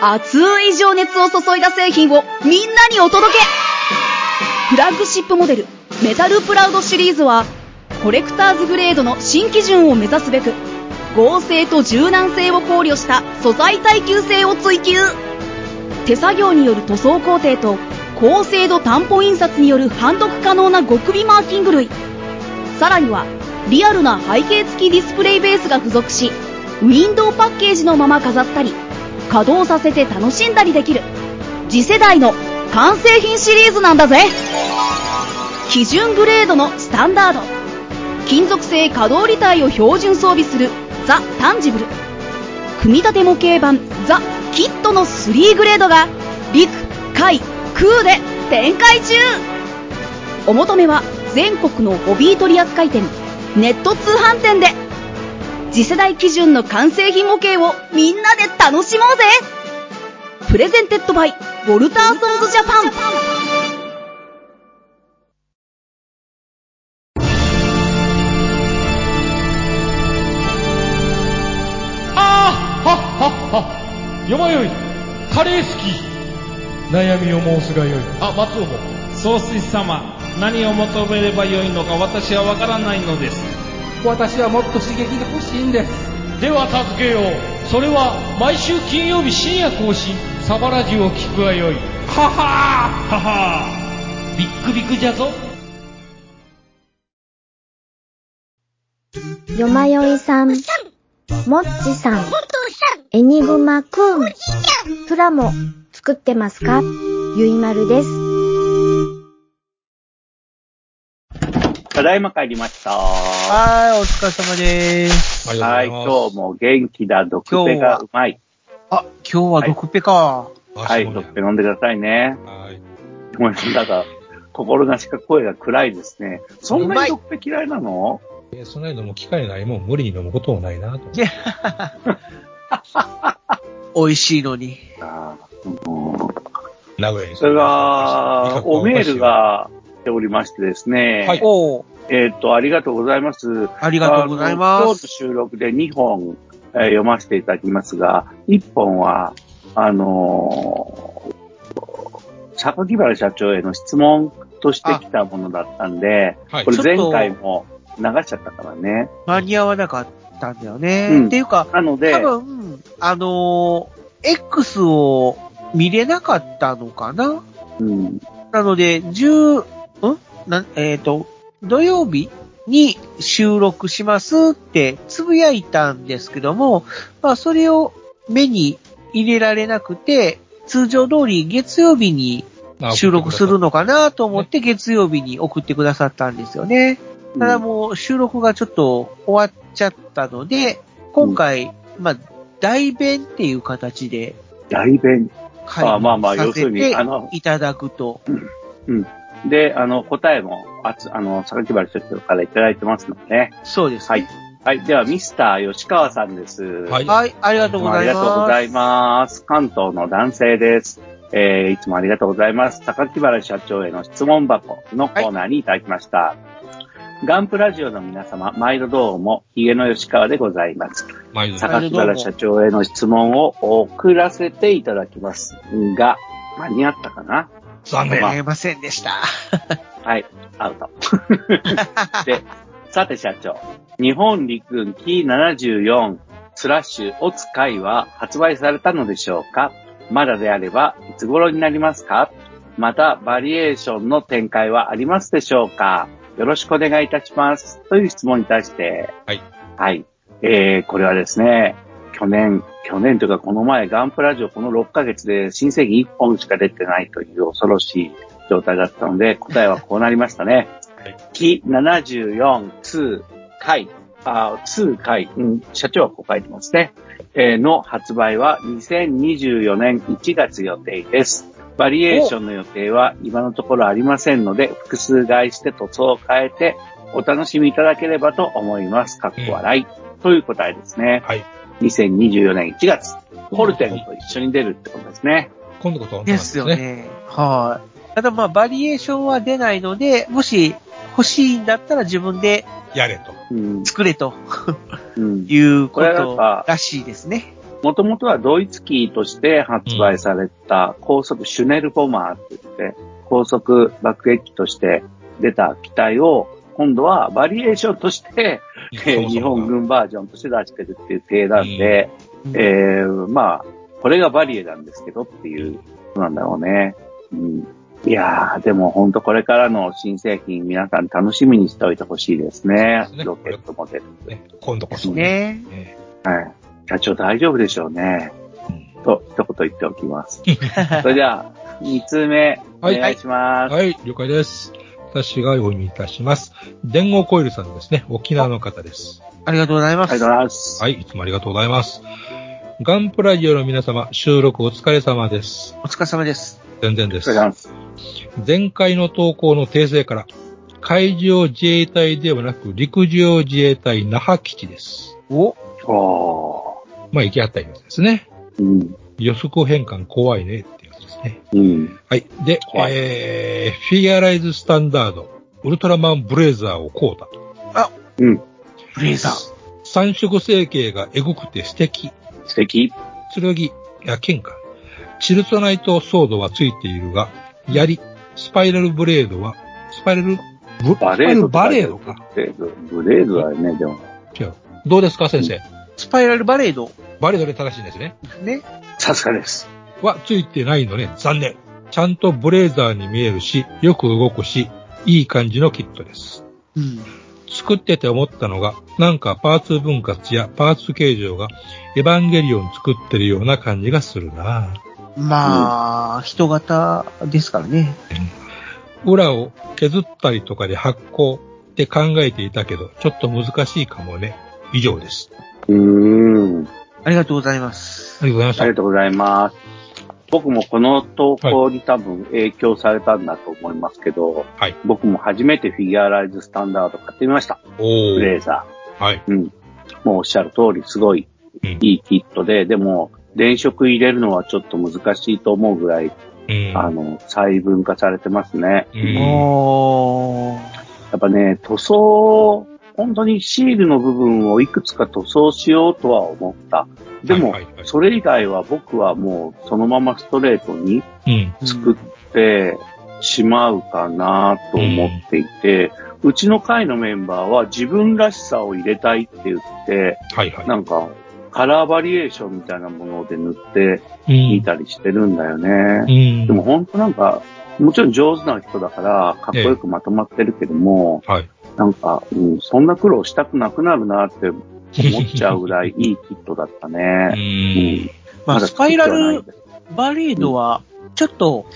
熱い情熱を注いだ製品をみんなにお届け。フラッグシップモデルメタルプラウドシリーズはコレクターズグレードの新基準を目指すべく合成と柔軟性を考慮した素材耐久性を追求。手作業による塗装工程と高精度担保印刷による判読可能な極微マーキング類。さらにはリアルな背景付きディスプレイベースが付属しウィンドウパッケージのまま飾ったり稼働させて楽しんだりできる。次世代の完成品シリーズなんだぜ。基準グレードのスタンダード。金属製可動履帯を標準装備する。ザ・タンジブル。組み立て模型版。ザ・キットの3グレードが陸海空で展開中。お求めは全国のホビー取扱店ネット通販店で。次世代基準の完成品模型をみんなで楽しもうぜ。プレゼンテッドバイ、ウォルターソンズジャパン。
あーはっはっは。よまよい。カレー好き。悩みを申すがよい。あ松尾。も
総帥様何を求めればよいのか私はわからないのです
私はもっと刺激が欲しいんです。では助けよう。それは毎週金曜日深夜更新。サバラジュを聞くがよい。はは。はは。ビックビックじゃぞ。
よまよいさん、もっちさん、エニグマくん、プラモ作ってますか？ゆいまるです。
ただいま帰りました。
はい、お疲れ様です。
はい、今日も元気だ、ドクペがうまい。
あ、今日はドクペか。
はい、ドクペ飲んでくださいね。はい。ごめんなさい、なんか、心なしか声が暗いですね。そんなにドクペ嫌いなの？
え、そんなに飲む機会ないもん、無理に飲むこともないなと。
美味しいのに。ああ、
うん。名古屋に
それが、おメールが、ておりましてですね。はい。えっ、と、ありがとうございます。
ありがとうございます。今日
の収録で2本、えー、読ませていただきますが、1本は、あのー、榊原社長への質問としてきたものだったんで、
はい
これ前回も流しちゃったからね。
間に合わなかったんだよね。
うん
っていうか、
なので、
多分、あのー X を見れなかったのかな
うん、
なので、10、ん？なえっ、と、土曜日に収録しますってつぶやいたんですけども、まあそれを目に入れられなくて、通常通り月曜日に
まあ
収録するのかなと思って月曜日に送ってくださったんですよね。ただもう収録がちょっと終わっちゃったので、今回、まあ、代弁っていう形で
大弁。
会
あまあまあ
させ
要するに
て
あの
いただくと。
で、あの、答えも、あつ、あの、榊原社長からいただいてますのでね。
そうです、
はい。はい。では、ミスター吉川さんです。
はい
はい、ありがとうございます。
ありがとうございます。関東の男性です。えー、いつもありがとうございます。榊原社長への質問箱のコーナーにいただきました。ガンプラジオの皆様、毎度どうも、ヒゲの吉川でございます。
毎度
榊原社長への質問を送らせていただきますが、間に合ったかな
残念。
間に合いませんでした。<laughs>
はい、アウト。で、<laughs> さて社長、日本陸軍キー74スラッシュオツ会は発売されたのでしょうか？まだであれば、いつ頃になりますか？また、バリエーションの展開はありますでしょうか？よろしくお願いいたします。という質問に対して、
はい。
はい。えー、これはですね、去年、去年というかこの前、ガンプラジオこの6ヶ月で新製品1本しか出てないという恐ろしい状態だったので、答えはこうなりましたね。
はい
キ74、2回、あ、2回、うん、社長はこう書いてますね。えーの発売は2024年1月予定です。バリエーションの予定は今のところありませんので、複数買いして塗装を変えてお楽しみいただければと思います。かっこ笑い。という答えですね。
はい。
2024年1月、ホルテンと一緒に出るってことですね。
今度こそ本当なん
で
ですす
よ
ね。
ね。はい。ただまあ、バリエーションは出ないので、もし欲しいんだったら自分で
やれと。
うん。
作れと
うん。
いうこと
ぱ
らしいですね。
もともとはドイツ機として発売された高速シュネルボマーって言って、高速爆撃機として出た機体を、今度はバリエーションとして、<laughs> えー日本軍バージョンとして出してるっていう体なんで、
うん
えー、まあ、これがバリエなんですけどっていうことなんだろうね。うん、いやー、でも本当これからの新製品皆さん楽しみにしておいてほしいですね
す。ね
ロケットモデル。
ね今度こそ。
ね。
ね
はい。社長大丈夫でしょうね。
うん
と、一言言っておきます。<laughs> それでは、二通目、お
はい
願いします。
はい、了解です。私がお読みいたします。電王コイルさんですね。沖縄の方です。
ありがとうございます。
ありがとうございます。
はい、いつもありがとうございます。ガンプラジオの皆様、収録お疲れ様です。
お疲れ様です。
全然です
お疲れ。様です。
前回の投稿の訂正から、海上自衛隊ではなく陸上自衛隊那覇基地です。
お
お
まあ、行きあったようですね。
ー。うん。
予測変換怖いねってね。
うん。
はい。で、
怖い
えー、フィギュアライズスタンダード、ウルトラマンブレイザーを買うた。
うん。
ブレイザー。
三色成形がエゴくて素敵。
素敵。
剣、いや、剣か。チルトナイトソードはついているが、槍、スパイラルブレードは、スパイラル、ブ
バレード。
バレードか。。
ブレード。ブレードだよね、でも。
違う。どうですか、先生？
スパイラルバレード。
バレードで正しいんですね。
ね。
さすがです。
はついてないのね、残念。ちゃんとブレーザーに見えるし、よく動くし、いい感じのキットです。
うん。
作ってて思ったのが、なんかパーツ分割やパーツ形状がエヴァンゲリオン作ってるような感じがするな
まあ、人型ですからね。
裏を削ったりとかで発光って考えていたけど、ちょっと難しいかもね。以上です。
うーん。
ありがとうございます。
ありがとうございました。
ありがとうございます。僕もこの投稿に多分影響されたんだと思いますけど、
はい
僕も初めてフィギュアライズスタンダード買ってみました。
おー
ブレーザ
はい。
ー。うん。もうおっしゃる通りすごい
うん。
いいキットで、でも、電飾入れるのはちょっと難しいと思うぐらい、
うん。
あの、細分化されてますね。
うん。
やっぱね、塗装、本当にシールの部分をいくつか塗装しようとは思った。でも、
はいはいはい
それ以外は僕はもうそのままストレートに
うん。
作って、しまうかなと思っていて、うちの会のメンバーは自分らしさを入れたいって言って、
はいはい。
なんか、カラーバリエーションみたいなもので塗ってみたりしてるんだよね。
うん。
でも本当なんか、もちろん上手な人だから、かっこよくまとまってるけども、
はい。
なんか、うん、そんな苦労したくなくなるなって思っちゃうぐらいいいキットだった
う
ね。
ん。
まあ、
だ
スパイラルバレードは、ちょっと、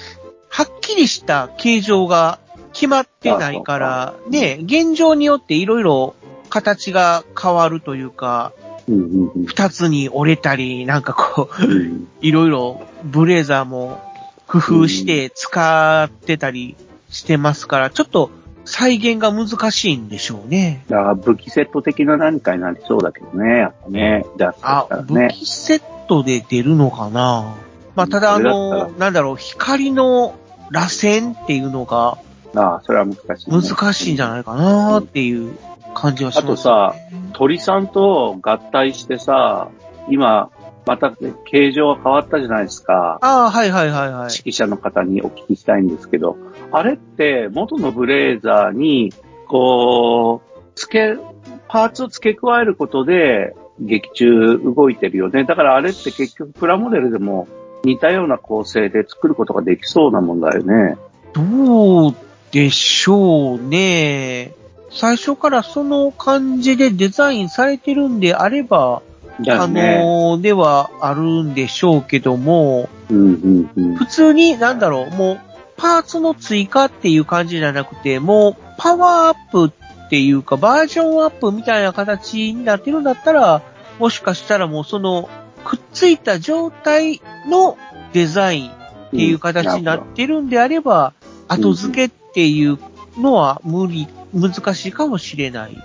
はっきりした形状が決まってないから、ね、現状によっていろいろ形が変わるというか、
うんうんうん。
二つに折れたり、なんかこう、
うん。
いろいろブレザーも工夫して使ってたりしてますから、ちょっと再現が難しいんでしょうね。
だから武器セット的な何かになりそうだけどね、やっぱね。出すとした
あ
ら、ね。
武器セットで出るのかなまあ、ただあの
っ、
なんだろう、光の螺旋っていうのが
ああ、それは難しい、ね。
難しいんじゃないかなっていう感じはします、
あとさ、鳥さんと合体してさ、今、また形状が変わったじゃないですか。
ああ、はいはいはいはい。
指揮者の方にお聞きしたいんですけど、あれって元のブレーザーに、こう、付け、パーツを付け加えることで劇中動いてるよね。だからあれって結局プラモデルでも似たような構成で作ることができそうなもんだよね。
どうでしょうね。最初からその感じでデザインされてるんであれば、可。能ではあるんでしょうけども、
うんうんうん。
普通に、なんだろう、もう、パーツの追加っていう感じじゃなくて、もう、パワーアップっていうか、バージョンアップみたいな形になってるんだったら、もしかしたらもうその、くっついた状態のデザインっていう形になってるんであれば、後付けっていうのは無理、難しいかもしれない。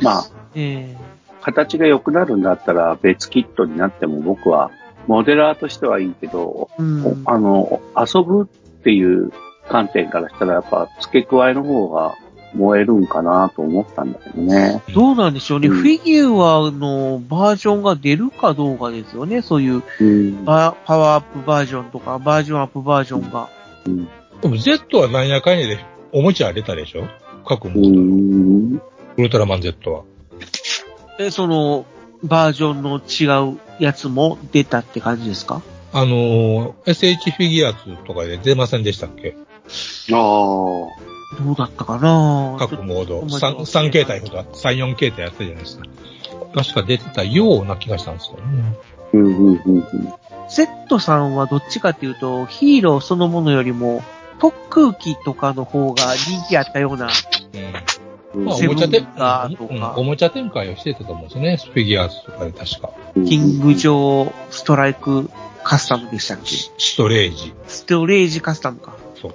まあ、
え
形が良くなるんだったら別キットになっても僕はモデラーとしてはいいけど、
えうん。
あの、遊ぶっていう観点からしたらやっぱ付け加えの方が燃えるんかなと思ったんだけどね。
どうなんでしょうね。
うん
フィギュアのバージョンが出るかどうかですよね。そういう
うん。
パパワーアップバージョンとか、バージョンアップバージョンが。
うん
でも Z はなんやかんやでおもちゃ出たでしょ？各
う
モード。
ん。
ウルトラマン Z は。
え、その、バージョンの違うやつも出たって感じですか？
あのー SH フィギュアーズとかで出ませんでしたっけ？
ああ。
どうだったかな？
各モード。
ちょっと
3, 三形態ほど、3、4形態やったじゃないですか。確か出てたような気がしたんですよね。
うんうんうんうん。
Z さんはどっちかっていうと、ヒーローそのものよりも、特空機とかの方が人気あったような、
うん。まあ、おもちゃで、
ガーとか
うんおもちゃ展開をしてたと思うんですよね。フィギュアーズとかで確か。
キングジョーストライクカスタムでしたっけ？
ストレージ。
ストレージカスタムか。
そう。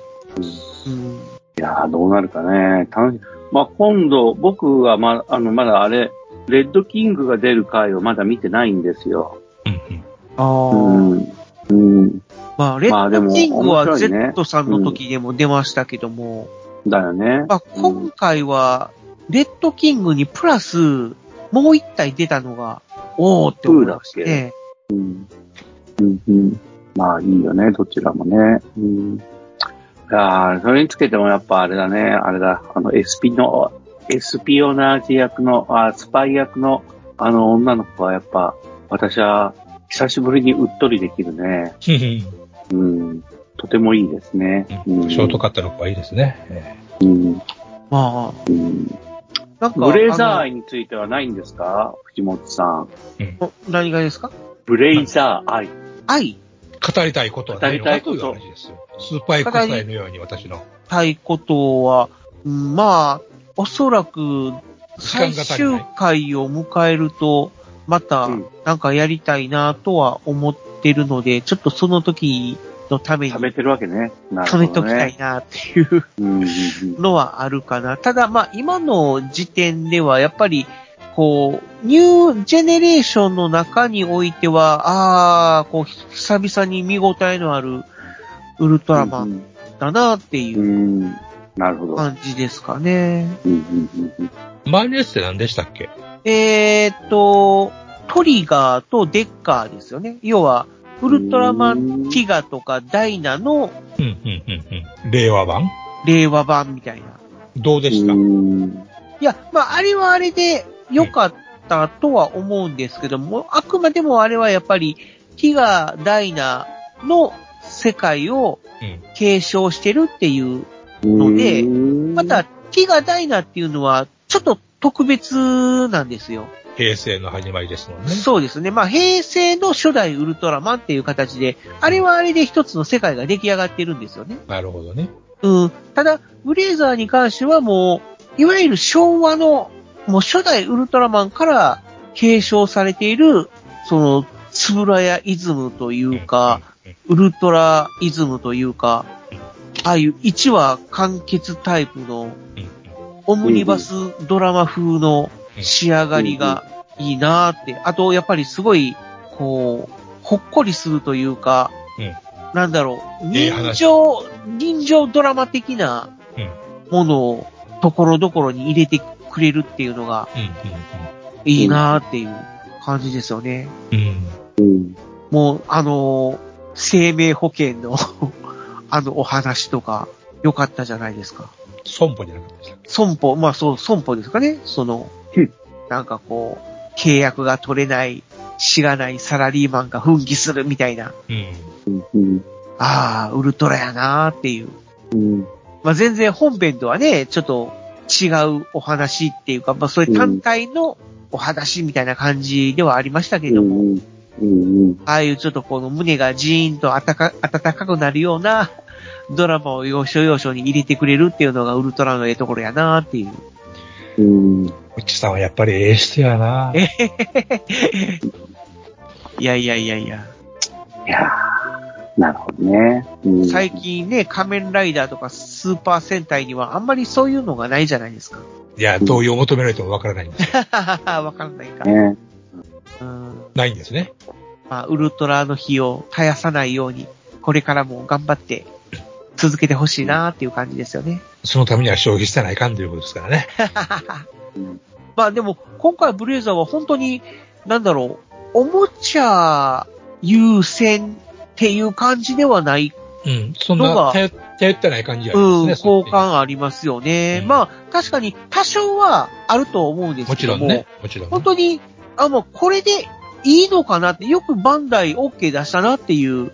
うん。
いやー、どうなるかね。楽しまあ、今度、僕はま、あの、まだあれ、レッドキングが出る回をまだ見てないんですよ。
うんうん。
ああ。
うん。うん。
まあ、レッドキングは Z さんの時でも出ましたけども、
だよね。
まあ、今回は、レッドキングにプラス、もう一体出たのが、おーって思いまして、
うん。うんうん。まあいいよね、どちらもね。うん。いやーそれにつけてもやっぱあれだね、あれだ、あの、エスピの、エスピオナージ役の、あスパイ役の、あの女の子はやっぱ、私は、久しぶりにうっとりできるね。<laughs> うん。とてもいいですね。うん。
ショートカットの子はいいですね。え
うん。
まあ、
うん。
なんか、
ブレイザーについてはないんですか？藤本さん。
の何がですか？
ブレイザー愛。
愛
ー語りたいことはないのかという
語りたい
話ですよ。スーパーエクサイのように私の。
たいことは、うんまあ、おそらく、最終回を迎えると、また
うん、
なんかやりたいなとは思ってるので、ちょっとその時のために
食べてるわけね。なるほど
貯めときたい
ね。
なっていうのはあるかな。ただ、まあ、今の時点では、やっぱり、こう、ニュージェネレーションの中においては、ああ、こう、久々に見応えのあるウルトラマンだなっていう
うん。なるほど。
感じですかね。
前のやつって何でしたっけ？
えーっと、トリガーとデッカーですよね。要は、ウルトラマンティガとかダイナの
うん、うん、うん、うん。令和版？
令和版みたいな。
どうでした？
いや、まあ、あれはあれで良かったとは思うんですけども、あくまでもあれはやっぱり、ティガ・ダイナの世界を継承してるっていうので、また、ティガ・ダイナっていうのは、ちょっと特別なんですよ。
平成の始まりですもんね。
そうですね。まあ、平成の初代ウルトラマンっていう形で、あれはあれで一つの世界が出来上がってるんですよね。
なるほどね。
うん。ただ、ブレイザーに関してはもう、いわゆる昭和の、もう初代ウルトラマンから継承されている、その、つぶらやイズムというか、ウルトライズムというか、ああいう1話完結タイプの、オムニバスドラマ風の仕上がりがいいなーって。あと、やっぱりすごい、こう、ほっこりするというか、なんだろう、人情、人情ドラマ的なものをところどころに入れてくれるっていうのが、いいなーっていう感じですよね。もう、あのー生命保険の <laughs> あのお話とか、良かったじゃないですか。
損保じゃなかったです
損保、まあそう、損保ですかね。その、なんかこう、契約が取れない、しがないサラリーマンが奮起するみたいな。ああ、ウルトラやなーっていう。まあ全然本編とはね、ちょっと違うお話っていうか、まあそういう単体のお話みたいな感じではありましたけども、ああいうちょっとこの胸がジーンと温か温かくなるようなドラマを要所要所に入れてくれるっていうのがウルトラのええところやなーっていう。
うん。うちさんはやっぱりええ人やな。<laughs>
いやいやいやいや。
いやー、なるほどね。うん
最近ね、仮面ライダーとかスーパー戦隊にはあんまりそういうのがないじゃないですか。
いや、同意を求められてもわからないんですよ。<laughs>
わかんないか。
ね
うん
ないんですね。
まあ、ウルトラの日を絶やさないように、これからも頑張って続けてほしいなっていう感じですよね。
そのためには消費してないかんということですからね。<laughs>
まあでも、今回ブレイザーは本当に、なんだろう、おもちゃ優先っていう感じではない。
うん。そん
のが
な頼頼ってない感じがあり
うん、
ますね。
好感ありますよね。まあ、確かに多少はあると思うんです
も
けども。
ちろんね。もちろんね。
本当に、あ、もうこれでいいのかなって、よくバンダイ OK 出したなっていう、
うん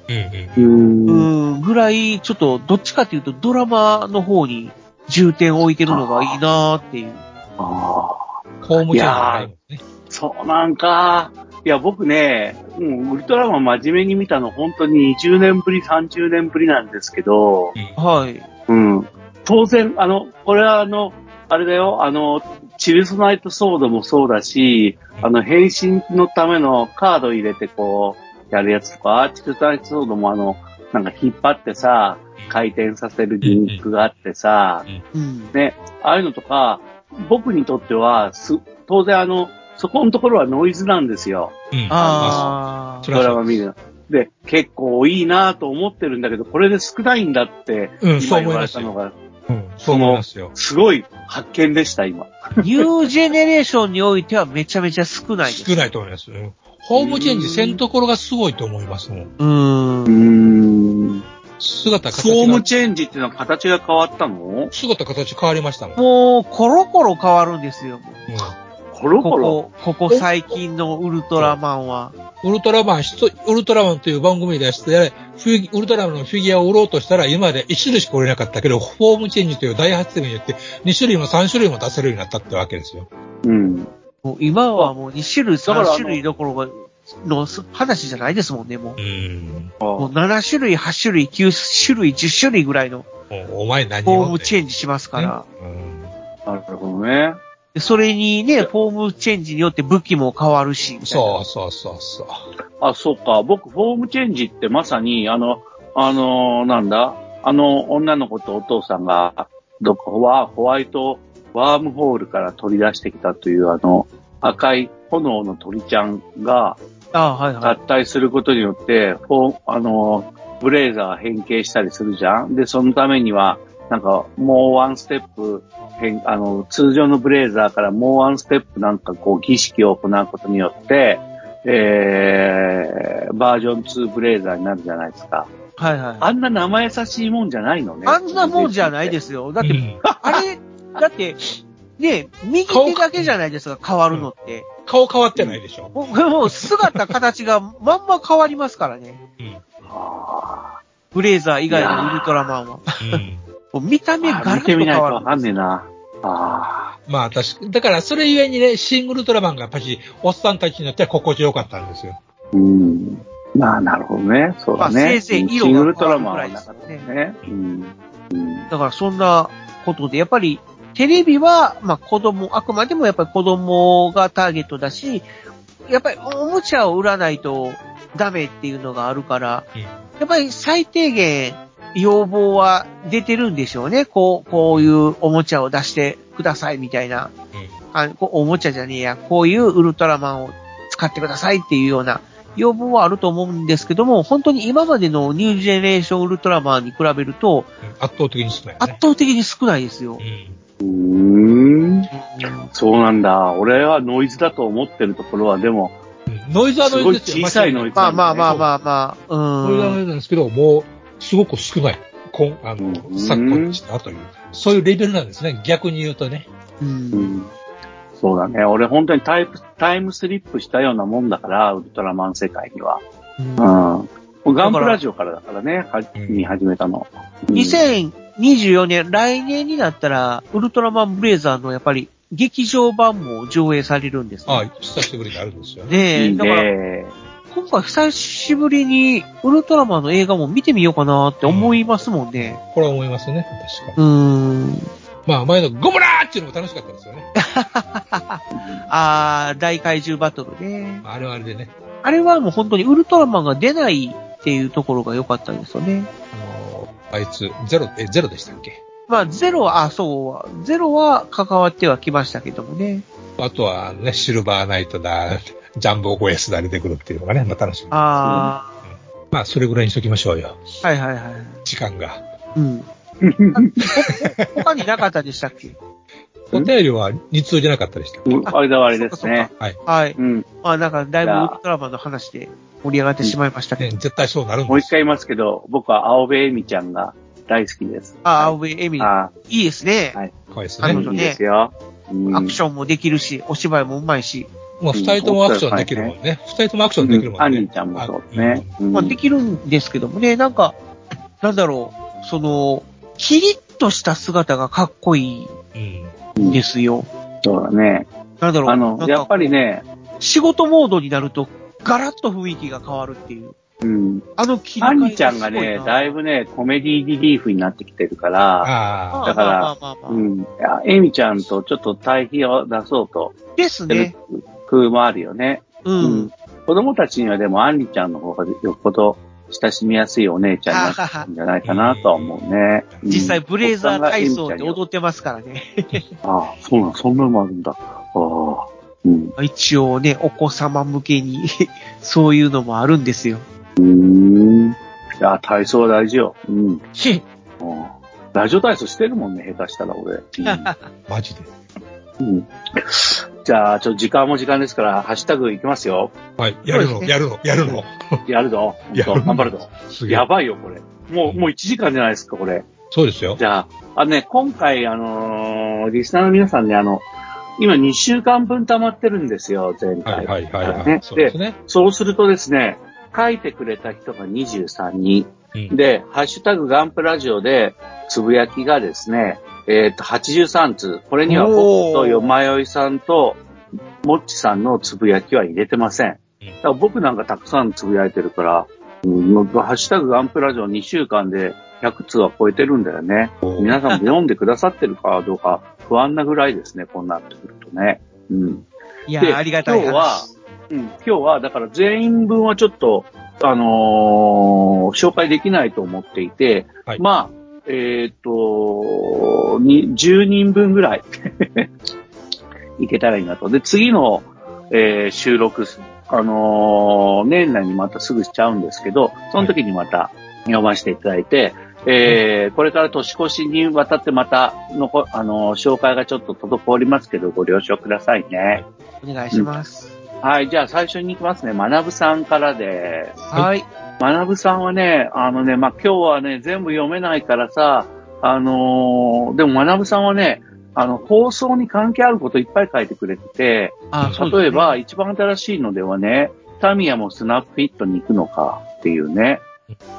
うん。
うん、ぐらい、ちょっと、どっちかっていうとドラマの方に重点を置いてるのがいいなっていう。
あ
ホームチェンジじゃないもんね。
そうなんか。いや、僕ね、うん、ウルトラマン真面目に見たの本当に20年ぶり、30年ぶりなんですけど、
はい。
うん。当然、あの、これはあの、あれだよ、あの、チルソナイトソードもそうだし、あの、変身のためのカード入れてこう、やるやつとか、チルソナイトソードもあの、なんか引っ張ってさ、回転させるギミックがあってさ、
うん。
ね、ああいうのとか、僕にとっては、す、当然あの、そこのところはノイズなんですよ。
うん。
あ
そ
ドラマ見るの。で、結構いいなと思ってるんだけど、これで少ないんだって、
うんそう
今言わ
思い
たのが、
うん。そう思いますよ。
すごい発見でした、今。<laughs>
ニュージェネレーションにおいてはめちゃめちゃ少ない。
少ないと思います。うんホームチェンジせんところがすごいと思いますもん。
うーん。
うん。
姿、
フ
形が、
ォームチェンジっていうのは形が変わったの？
姿、形変わりましたもん。
もう、コロコロ変わるんですよ。もう
コロ
こ
コロ？
こ、ここ最近のウルトラマンは。
ウルトラマン、ウルトラマンという番組で出して、フィギウルトラマンのフィギュアを売ろうとしたら、今まで1種類しか売れなかったけど、フォームチェンジという大発明によって、2種類も3種類も出せるようになったってわけですよ。
うん。
もう今はもう2種類、
だからあの
3種類どころが、の話じゃないですもんね、もう。
うん。
もう7種類、8種類、9種類、10種類ぐらいの
おお前何を
フォームチェンジしますから。
なるほどね。
でそれにね、フォームチェンジによって武器も変わるし。
そうそうそうそう。
あ、そうか。僕、フォームチェンジってまさに、あの、あの、なんだ？あの、女の子とお父さんが、どこは、ホワイトワームホールから取り出してきたという、あの、赤い炎の鳥ちゃんが、
あはいはい。
合体することによって、あの、ブレーザーが変形したりするじゃん？で、そのためには、なんか、もうワンステップ、変、あの、通常のブレーザーからもうワンステップなんかこう儀式を行うことによって、えー、バージョン2ブレーザーになるじゃないですか。
はいはい。
あんな生優しいもんじゃないのね。
あんなもんじゃないですよ。だって、
うん
あれ、だって、ね、右手だけじゃないですか、変わるのって。
顔変わってないでしょ。
もうもう姿、形がまんま変わりますからね。
うん。
あ
ブレイザー以外のウルトラマンは。
うん。
もう見た目
ーあ
ガラッと
見てみないとわ
変わる。
かんねえな。あ
まあ、確かだから、それゆえにね、シングルトラマンがやっぱり、おっさんたちによっては心地よかったんですよ。
あ。うん。まあ、なるほどね。そう
まあ、
だね。
せいぜい色
シングル
が変わるぐ
トラマンは
らいですから
なかった
ね。
ね。うん。うん。
だからそんなことで、やっぱりテレビは、まあ子供、あくまでもやっぱり子供がターゲットだし、やっぱりおもちゃを売らないとダメっていうのがあるから、
うん
やっぱり最低限要望は出てるんでしょうね。こう、こういうおもちゃを出してくださいみたいな。あおもちゃじゃねえや、こういうウルトラマンを使ってくださいっていうような要望はあると思うんですけども、本当に今までのニュージェネレーションウルトラマンに比べると、
うん圧倒的に少ない、ね。
圧倒的に少ないですよ。
うん。
うーん。そうなんだ。俺はノイズだと思ってるところは、でも、
ノイズはノイズですよ。
すごい小さいノイズ
まあまあまあまあまあ、
ノイズはノイ
うん。
ズなんですけど、もう、すごく少ない。こん、あの、
うん
昨今にしたという、そういうレベルなんですね。逆に言うとね。
う。
うんん。そうだね。俺本当にタイプ、タイムスリップしたようなもんだから、ウルトラマン世界には。うん。もうガンプラジオからだからね、は
うん
見始めたの。うん
2024年、来年になったら、ウルトラマンブレイザーのやっぱり劇場版も上映されるんです、ね。
ああ、久しぶりにあるんですよね。
ねえ、
いい
だから、
ね。
今回久しぶりにウルトラマンの映画も見てみようかなって思いますもんね。
これは思いますね。確か
う
に。
ーん。
まあ、前のゴムラーっていうのも楽しかったですよね。<laughs>
あー、大怪獣バトルね。
あれはあれでね。
あれはもう本当にウルトラマンが出ないっていうところが良かったんですよね。
あいつ、ゼロ、え、ゼロでしたっけ？
まあ、ゼロは、あ、そう、ゼロは関わってはきましたけどもね。
あとは、ね、シルバーナイトだ、ジャンボ OS だ出てくるっていうのがね、まあ楽しみ。
あ
まあ、それぐらいにしときましょうよ。
ー、はいはいはい。
時間が。
うん。<laughs> 他になかったでしたっけ？
お便りは2通じゃなかったでしたっけ
うんあれだあれですね。
はい。
はい。
うん。
まあなんか、だいぶウルトラマンの話で盛り上がってしまいましたけ
ね、
ど。
絶対そうなるんです
もう一回言いますけど、僕は青部恵美ちゃんが大好きです。
あ、青上エミ、
あ
いいですね。
はい
かわいですね。
いいですよ。うん
アクションもできるし、お芝居もうまいし。
まあ、二人ともアクションできるもんね。二人ともアクションできるもんね。
アニーちゃんもそうですね。うん
まあできるんですけどもね、なんか、なんだろう、その、キリッとした姿がかっこい
うん。
いんですよ。
そうだね。
なんだろう、
あのやっぱりね、
仕事モードになると、ガラッと雰囲気が変わるっていう。
うん。
あの切り替え
アニちゃんがね、だ
い
いぶね、コメディリリーフになってきてるから、
ああ。
だから
まあまあまあまあ
うん。エミちゃんとちょっと対比を出そうと
ですね。
空もあるよね。
う。
うん子供たちにはでもアンリちゃんの方がよっぽど親しみやすいお姉ちゃんになったんじゃないかなとは思うね。うん
実際、ブレイザー体操って踊ってますからね。
ああ、そうなん、そんなのもあるんだ。ああ。うん。
一応ね、お子様向けに、<laughs> そういうのもあるんですよ。
うーん。いや、体操は大事よ。うん。<laughs> うんラジオ体操してるもんね、下手したら俺。<laughs>
マジで。
うん。うんじゃあ、ちょっと時間も時間ですから、ハッシュタグいきますよ。
はい。やるの、やるの、やるの。
やるぞ。
やる
頑張るぞ。や。ばいよ、これ。もう、もう1時間じゃないですか、これ。
そうですよ。
じゃあ、あのね、今回、あのーリスナーの皆さんね、あの、今2週間分溜まってるんですよ、前回。
はいはいはいはい。
ね
そうですね。
そうするとですね、書いてくれた人が23人。
うん。
で、ハッシュタグガンプラジオで、つぶやきがですね、えっ、と、83通。これには僕とよまよいさんと、もっちさんのつぶやきは入れてません。だから僕なんかたくさんつぶやいてるから、うん、ハッシュタグガンプラジオ2週間で100通は超えてるんだよね。皆さんも読んでくださってるかどうか不安なぐらいですね、こんなってくるとね。うん。
い
で
や、ありがたい
今日は
話。
うん、今日は、だから全員分はちょっと、あのー紹介できないと思っていて、
はい
まあ、えっ、と、に、10人分ぐらい <laughs> いけたらいいなと。で、次の、えー収録、あのー年内にまたすぐしちゃうんですけど、その時にまた読ませていただいて、えーこれから年越しにわたってまたのこ、あのー紹介がちょっと滞りますけど、ご了承くださいね。
お願いします。
はい、じゃあ最初に行きますね。学ぶさんからです。
はい。
学さんはね、あのね、まあ、今日はね、全部読めないからさ、あのーでも学さんはね、あの、放送に関係あることいっぱい書いてくれてて、
ね
例えば、一番新しいのではね、タミヤもスナップフィットに行くのかっていうね、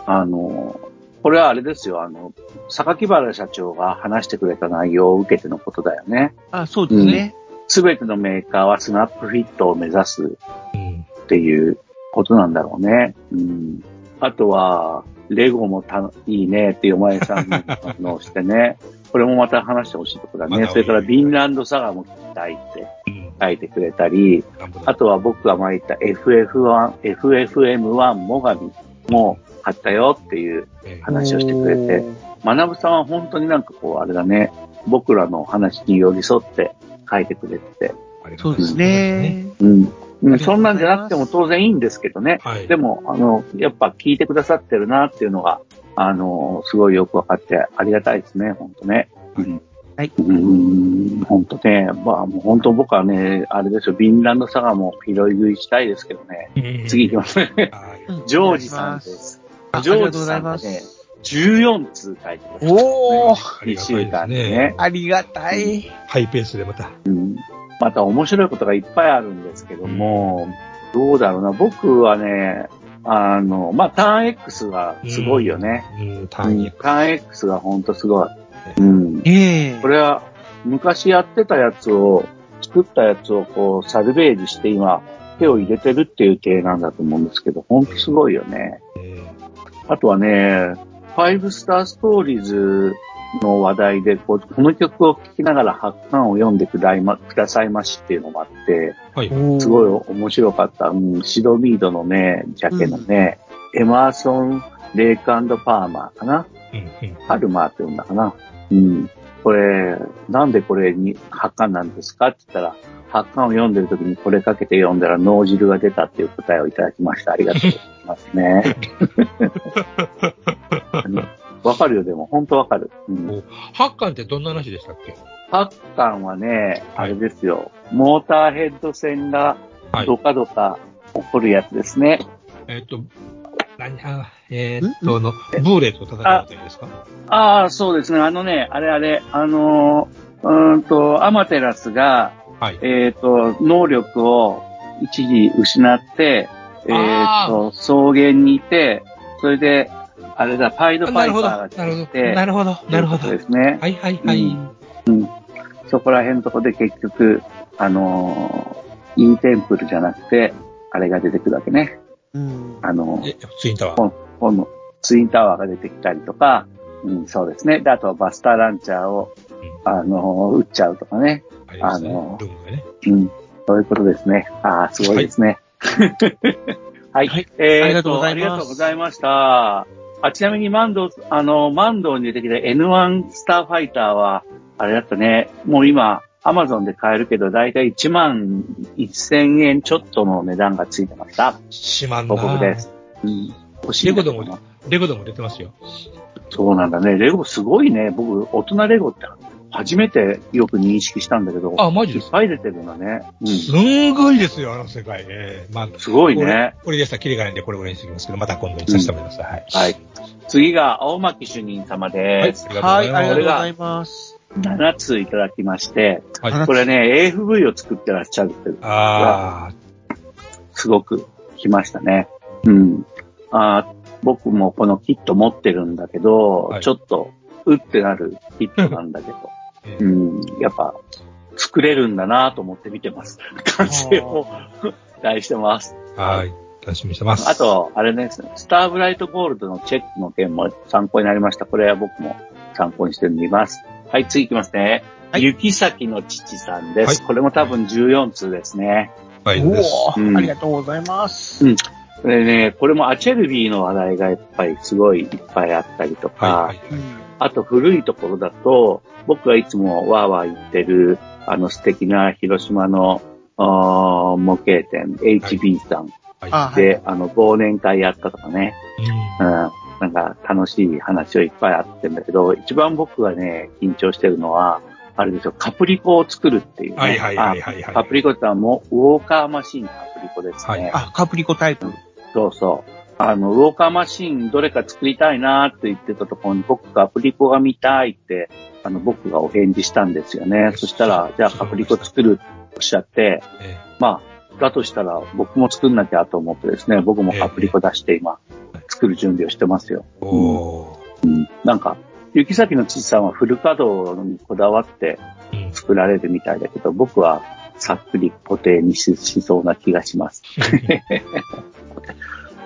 あの、これはあれですよ、あの、榊原社長が話してくれた内容を受けてのことだよね。
あ、そうですね。
すべてのメーカーはスナップフィットを目指す
うん。
っていうことなんだろうね。うん。あとは、レゴもたいいねっていうお前さんのをしてね。<laughs> これもまた話してほしいところだね。それから、ビンランドサガも聞きたいって
うん。
書いてくれたり、あとは僕が前言った FF1、FFM1 モガミも買ったよっていう
ええ
話をしてくれて、学さんは本当になんかこう、あれだね、僕らの話に寄り添って書いてくれてて、
ありがと
そうですね。
うん。そんなんじゃなくても当然いいんですけどね。
はい。
でも、あの、やっぱ聞いてくださってるなっていうのが、あの、すごいよくわかってありがたいですね、本当ね。うん
はい。
うん、本当ね。まあ、もう本当僕はね、あれですよ、ビンランドサガも拾い食いしたいですけどね。
うん
次行きますね。ジョージさんです。
あ
ジョージさんがね、14通書いてください。
おー、
あり
1
がたいです
週間で
ね。
ね。
ありがたい。
ハイペースでまた。
うんまた面白いことがいっぱいあるんですけども、どうだろうな。僕はね、あの、まあ、ターン X がすごいよね。
うん、
うん
単位。
ターン X がほんとすごい。うん。
ええ
これは、昔やってたやつを、作ったやつをこう、サルベージして今、手を入れてるっていう系なんだと思うんですけど、ほんとすごいよね。
え
あとはね、ファイブスターストーリーズの話題で、この曲を聴きながら発刊を読んでくだいまくださいましっていうのもあって、
はい。
すごい面白かった。うん、シドミードのね、ジャケのね、エマーソン・レイクパーマーかな？
うん、うん。
パルマーって言うんだかな？うん。これ、なんでこれに発刊なんですかって言ったら、発刊を読んでる時にこれかけて読んだら脳汁が出たっていう答えをいただきました。ありがとうございますね。う <laughs> んわかるよ、でも。本当わかる。うん。
ハッカンってどんな話でしたっけ？
発刊はね、
はい
あれですよ。モーターヘッド線が
はい
どかどか起こるやつですね。
えっと、何あ、えーっと、の、ブーレと戦うあたりですか？
ああ、そうですね。あのね、あれあれ、あのーうーんと、アマテラスが、
はい。
えっ、と、能力を一時失って、えっ、
あ
と、草原にいて、それで、あれだ、パイドパイパー
なるほど。
が
なるほど。
来て、
なるほど。なるほど。
ですね。
はいはいはい。
うん。そこら辺のとこで結局、あのー、イーテンプルじゃなくて、あれが出てくるわけね。
うん。
あの、
え、ツインタワー。
今度、ツインタワーが出てきたりとか、うん、そうですね。で、あとはバスターランチャーを、あのー、撃っちゃうとかね。
あね
あの。
ね。
うん。そういうことですね。ああ、すごいですね。<laughs> はい。
はい
えー
ありがとうございます
ありがとうございました。あ、ちなみにマンド、あの、マンドに出てきた N1 スターファイターは、あれだったね。もう今、アマゾンで買えるけど、だいたい1万1000円ちょっとの値段がついてました。
しまんな
報告です。うん。欲しい
レゴでも、レゴでも出てますよ。
そうなんだね。レゴすごいね。僕、大人レゴって初めてよく認識したんだけど、
あ、マジ
い
ですか？
っぱい出てるんだね。うん。
すんごいですよ、あの世界。えー、まあ、
すごいね。
これでしたらキリがないんでこれぐらいにしておきますけど、また今度にさせてもらいます。はい。
はい。次が、青巻主任様です。
はい、ありがとうござ
い
います。
7ついただきまして、
はい
これね、AFV を作ってらっしゃるっていう
あ
すごく来ましたね。うん。あー僕もこのキット持ってるんだけど、
はい
ちょっと、うってなるキットなんだけど、
え
うん、やっぱ、作れるんだなと思って見てます。完成を期待してます。
あ、はい。楽しみにしてます。
あ、と、あれね、スターブライトゴールドのチェックの件も参考になりました。これは僕も参考にしてみます。はい、次行きますね。
はい
雪崎の父さんです。
はい
これも多分14通ですね。
はい、
お
です。
うん
ーありがとうございます。
これね、これもアチェルビーの話題がやっぱりすごいいっぱいあったりとか、
はい、はい。
あと古いところだと、僕がいつもわーわー言ってる、あの素敵な広島の模型店、HB さん
はい。
あ
で、あの忘年会やったとかね、
うん
うん、なんか楽しい話をいっぱいあってんだけど、一番僕がね、緊張してるのは、あれですよ、カプリコを作るっていうね。
はいはいはいはいはい
あカプリコってのはもう、ウォーカーマシンカプリコですね。
はい
あ、カプリコタイプ。
そうそう。あの、ウォーカーマシンどれか作りたいなって言ってたところに僕がアプリコが見たいって、あの、僕がお返事したんですよね。そしたら、じゃあアプリコ作るっておっしゃって、
え
まあ、だとしたら僕も作んなきゃと思ってですね、僕もアプリコ出して今、作る準備をしてますよ。
えお
うん、なんか、雪崎の父さんはフル稼働にこだわって作られるみたいだけど、僕はさっくり固定にししそうな気がします。<laughs>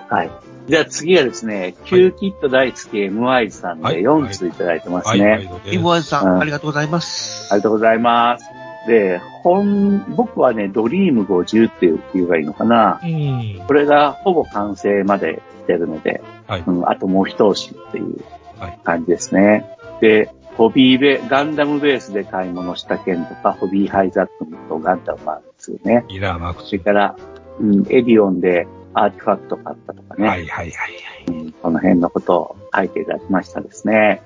はい。じゃあ次はですね、キューキット大好き MI さんで
はい
4通いただいてます
はい、
ね。
はい、どうです
リボワンさん、
うん
ありがとうございます。
ありがとうございます。で、本、僕はね、ドリーム50っていう言えばいいのかな。
うん。
これがほぼ完成まで来てるので、
はい
うん、あともう一押しっていう
はい
感じですね。で、ホビーベ、ガンダムベースで買い物した件とか、ホビーハイザックとガンダムマーク2ね。
いいな、マーク
それから、うん、エディオンでアーティファクト買ったとかね。
はい、はい、はい。
うんこの辺のことを書いていただきましたですね。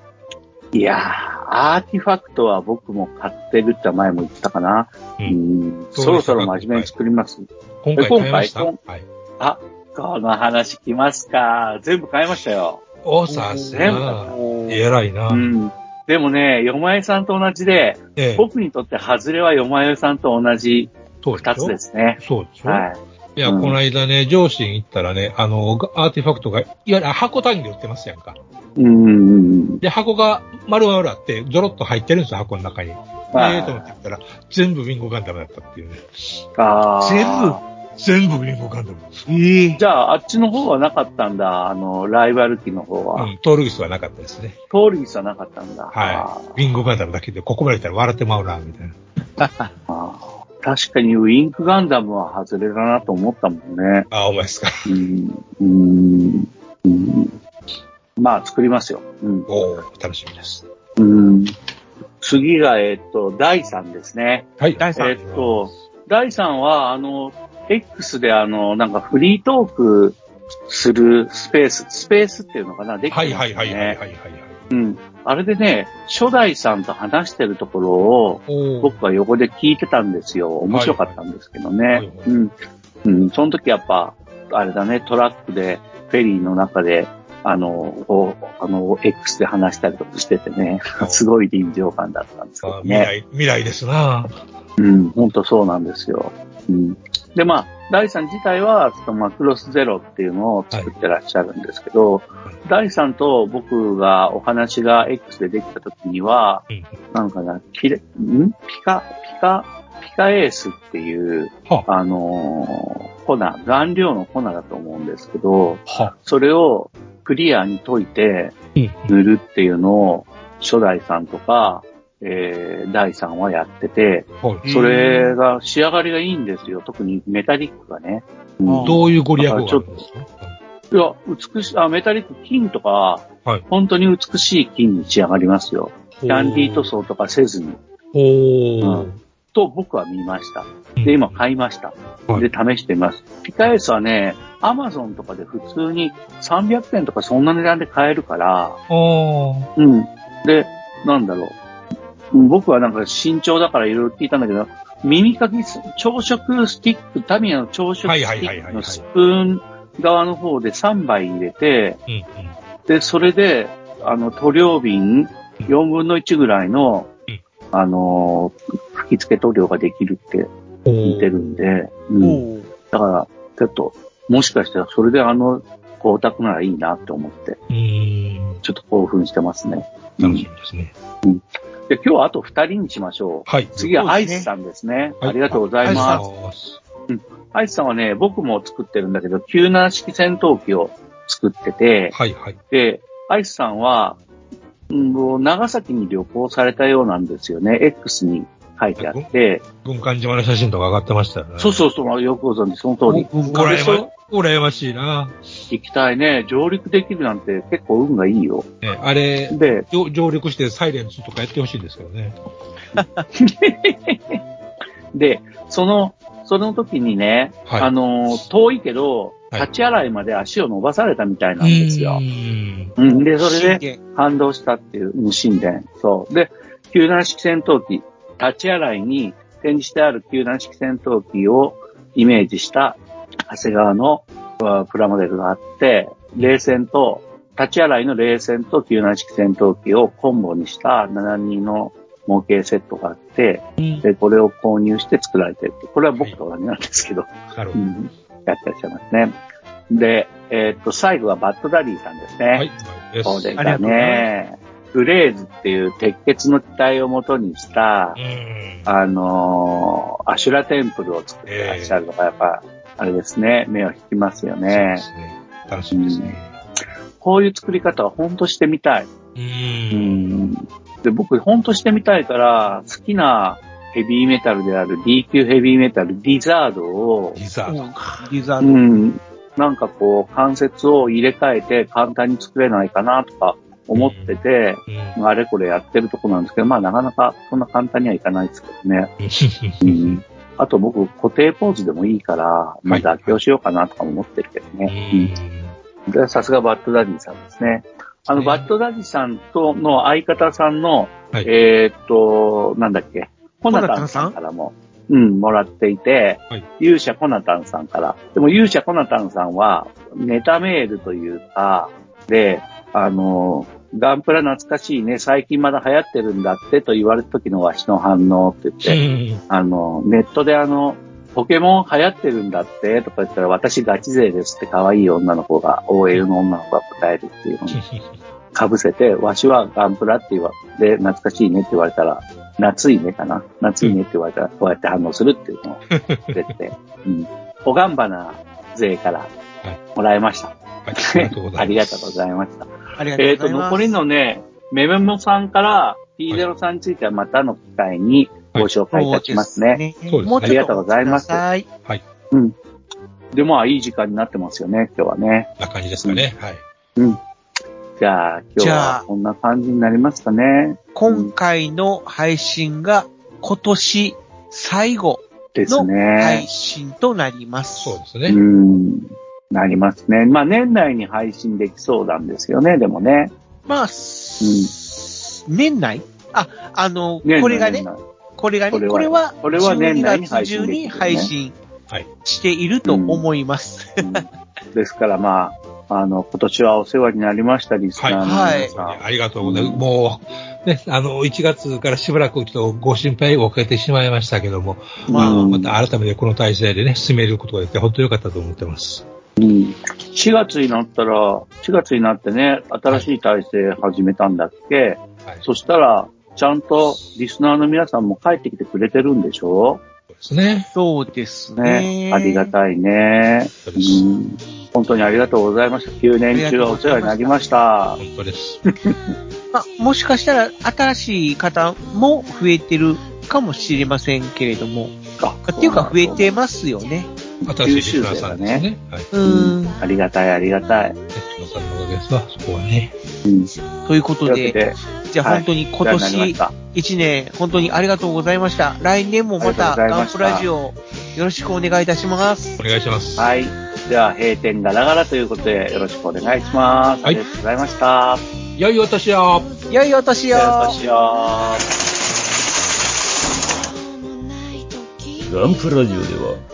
いやー、アーティファクトは僕も買ってるって前も言ったかな。
う
うんん、
そ
ろそろ真面目に作ります。
今回買いました？
今？
はい。
あ、この話来ますか。全部買いましたよ。
お、さす
全部
が。偉いな。
うん。でもね、よまえさんと同じで、
ええ、
僕にとってハズレはよまえさんと同じ二つですね。
そうでしょ？
はい。
いや、
うん
この間ね、上司に行ったらね、あの、アーティファクトが、いわゆる箱単位で売ってますやんか。
うん。
で、箱が丸々あって、ゾロッと入ってるんですよ、箱の中に。え
はい
えと思ってたら、全部ウィンゴガンダムだったっていうね。
あー
全部
全部ウィンゴガンダム。
ええ
じゃあ、あっちの方はなかったんだ。あの、ライバル機の方は。
うん、トールギスはなかったですね。
通りギはなかったんだ。
はい。ウィンゴガンダムだけで、ここまで来たら笑ってまうな、みたいな。<laughs>
あー確かにウィンクガンダムは外れだなと思ったもんね。
あ、お前ですか。
うん。うん。うん。まあ、作りますよ。うん。
おー楽しみです。
うん。次が、えっと、第3ですね。
はい。
第三
えっと、第3は、あの、X であの、なんかフリートークするスペース、スペースっていうのかな？できてますよね。
はいはいはいはいはいはいはい。
うん。あれでね、初代さんと話してるところを、僕は横で聞いてたんですよ。面白かったんですけどね。
はいはい
うん。うん。その時やっぱ、あれだね、トラックで、フェリーの中で、あの、あの、X で話したりとかしててね、<laughs> すごい臨場感だったんですけ
あ
どね。
未来、未来ですな
うん、本当そうなんですよ。うん。で、まあ、第3自体は、そのまあ、クロスゼロっていうのを作ってらっしゃるんですけど、第3と僕がお話が X でできた時には、
うん
なんかな、キレ、ん？ピカ、ピカ、ピカエースっていう、
は
あのー粉、顔料の粉だと思うんですけど、
は。
それをクリアに溶いて
うん。
塗るっていうのを、初代さんとか、えー、第3はやってて、
はい。
それが仕上がりがいいんですよ。特にメタリックがね。うん
あ
どういうご利益があるんですか？
いや、美しい、あ、メタリック金とか、
はい
本当に美しい金に仕上がりますよ。キャンディー塗装とかせずに。
おー
うと僕は見ました。で、今買いました。
はい
で、試してみます。ピカエースはね、アマゾンとかで普通に300円とかそんな値段で買えるから、うん。で、なんだろう。うん僕はなんか身長だからいろいろ聞いたんだけど、耳かきす、朝食スティック、タミヤの朝食スティックのスプーン側の方で3杯入れて、
うんうん。
で、それで、あの、塗料瓶4分の1ぐらいの
うん、
あのー、吹き付け塗料ができるって
お
言ってるんで、うん。だから、ちょっと、もしかしたらそれであの光沢ならいいなって思って。ちょっと興奮してますね。
楽しみですね。
で、今日はあと2人にしましょう。
はい。
次はアイスさんですね。
はい
ありがとうございます。
す。
アイスさんはね、僕も作ってるんだけど、97式戦闘機を作ってて、
はいはい。
で、アイスさんは、うん長崎に旅行されたようなんですよね。X に書いてあって、
軍艦島の写真とか上がってましたよね。
そうそうそう、よくご存知、その通り。
羨ま、しいな。
行きたいね。上陸できるなんて結構運がいいよ。
ね、あれ、
で、
上上陸してサイレンツとかやってほしいんですけどね。<laughs>
で、その、その時にね、
はい
あの、遠いけど、
はい
立ち洗いまで足を伸ばされたみたいなんですよ
う。ん
うん、で、それで感動したっていう、うん神殿。そう。で、救難式戦闘機、立ち洗いに展示してある救難式戦闘機をイメージした長谷川のプラモデルがあって、冷戦と、立ち洗いの冷戦と97式戦闘機をコンボにした72の模型セットがあって、で、これを購入して作られてる。これは僕と同じなんですけど、
なるほど。
うん、やってらっしゃいますね。で、えーっと、最後はバッドダディさんですね。
はい。です
これが
ありがとうござい
ね、グレーズっていう鉄血の機体を元にした
う、ん。
あのーアシュラテンプルを作ってらっしゃるのが、やっぱ、あれですね、目を引きますよ
そうで
ね。
すね。楽しみですね。
こういう作り方は本当してみたい。
う。
うんん。で、僕、本当してみたいから、好きなヘビーメタルである D 級ヘビーメタル、ディザードを、
リザード。
う
リザード。
ん、なんかこう、関節を入れ替えて簡単に作れないかなとか思ってて、
うん。
あれこれやってるとこなんですけど、まあなかなかそんな簡単にはいかないですけどね。うん、あと僕、固定ポーズでもいいから、まあ
はい
妥協しようかなとか思ってるけど
う
ね。さすがバッドダディさんですね。あの、
ね
バッドダディさんとの相方さんの、
はい。
えーっと、なんだっけ、コナタンさんからも、うん、もらっていて、
はい。
勇者コナタンさんから。でも勇者コナタンさんは、ネタメールというか、で、あの、ガンプラ懐かしいね、最近まだ流行ってるんだってと言われた時のわしの反応って言って、あの、ネットであの、ポケモン流行ってるんだってとか言ったら、私ガチ勢ですって可愛い女の子が、OL の女の子が答えるっていうのに被せて、わしはガンプラって言われて、懐かしいねって言われたら、夏いねかな夏いねって言われたら、こうやって反応するっていうのをくれて、うん。おがんばな勢からもらいました。
はいありがとうございます。
ありがとうございました。
ありがとう
えっ、と、
ございます。
残りのね、メメモさんから、P0 さんについてはまたの機会にご紹介いたしますね。
そう
そうですね
ありがとうございます
ください
うん。で、まあ、いい時間になってますよね、今日はね。
な感じですかね。はい。
うん。じゃあ、今日
じゃ
は
あ
こんな感じになりますかね。
今回の配信が今年最後
です
の配
ね。
信となります。
う
そうですね。
ん。なりますね。まあ、年内に配信できそうなんですよね、でもね。
まあ、年内？あ、あの、これがねこれがね、
これは
これは、
年内に
12
配
月中に
信ね
配信
はい。
していると思います。
うんですから、まあ、あの、今年はお世話になりました、リスナーの皆さん。
ありがとうございます。もう、ね、あの、1月からしばらくちょっとご心配をかけてしまいましたけども、まあ、
うん
また改めてこの体制でね、進めることができて、本当に良かったと思ってます。
うん4月になったら、4月になってね、新しい体制始めたんだっけ、
はい。
そしたら、ちゃんとリスナーの皆さんも帰ってきてくれてるんでしょ？
そうですね。
そうですね。
ね。ありがたいね。
そう
ん本当にありがとうございました。9年中はお世話になりました。
本当です。<laughs>
まあ、もしかしたら新しい方も増えてるかもしれませんけれども。
あ
っていうか増えてますよね。
新しいリスナーさんですね。はい。
ありがたい、ありがたい。
さんのおかげですわ、そこはね。
うん。
ということで、じゃあ
はい
本当に今年
した
？1年、本当にありがとうございました。来年もまたガンプラジオよろしくお願いいたします。
お願いします。
はい。では、閉店ガラガラということで、よろしくお願いします。あ
はい
りがとうございました。
良いお年を
良いお年を
よろしくよ。
ガンプラジオでは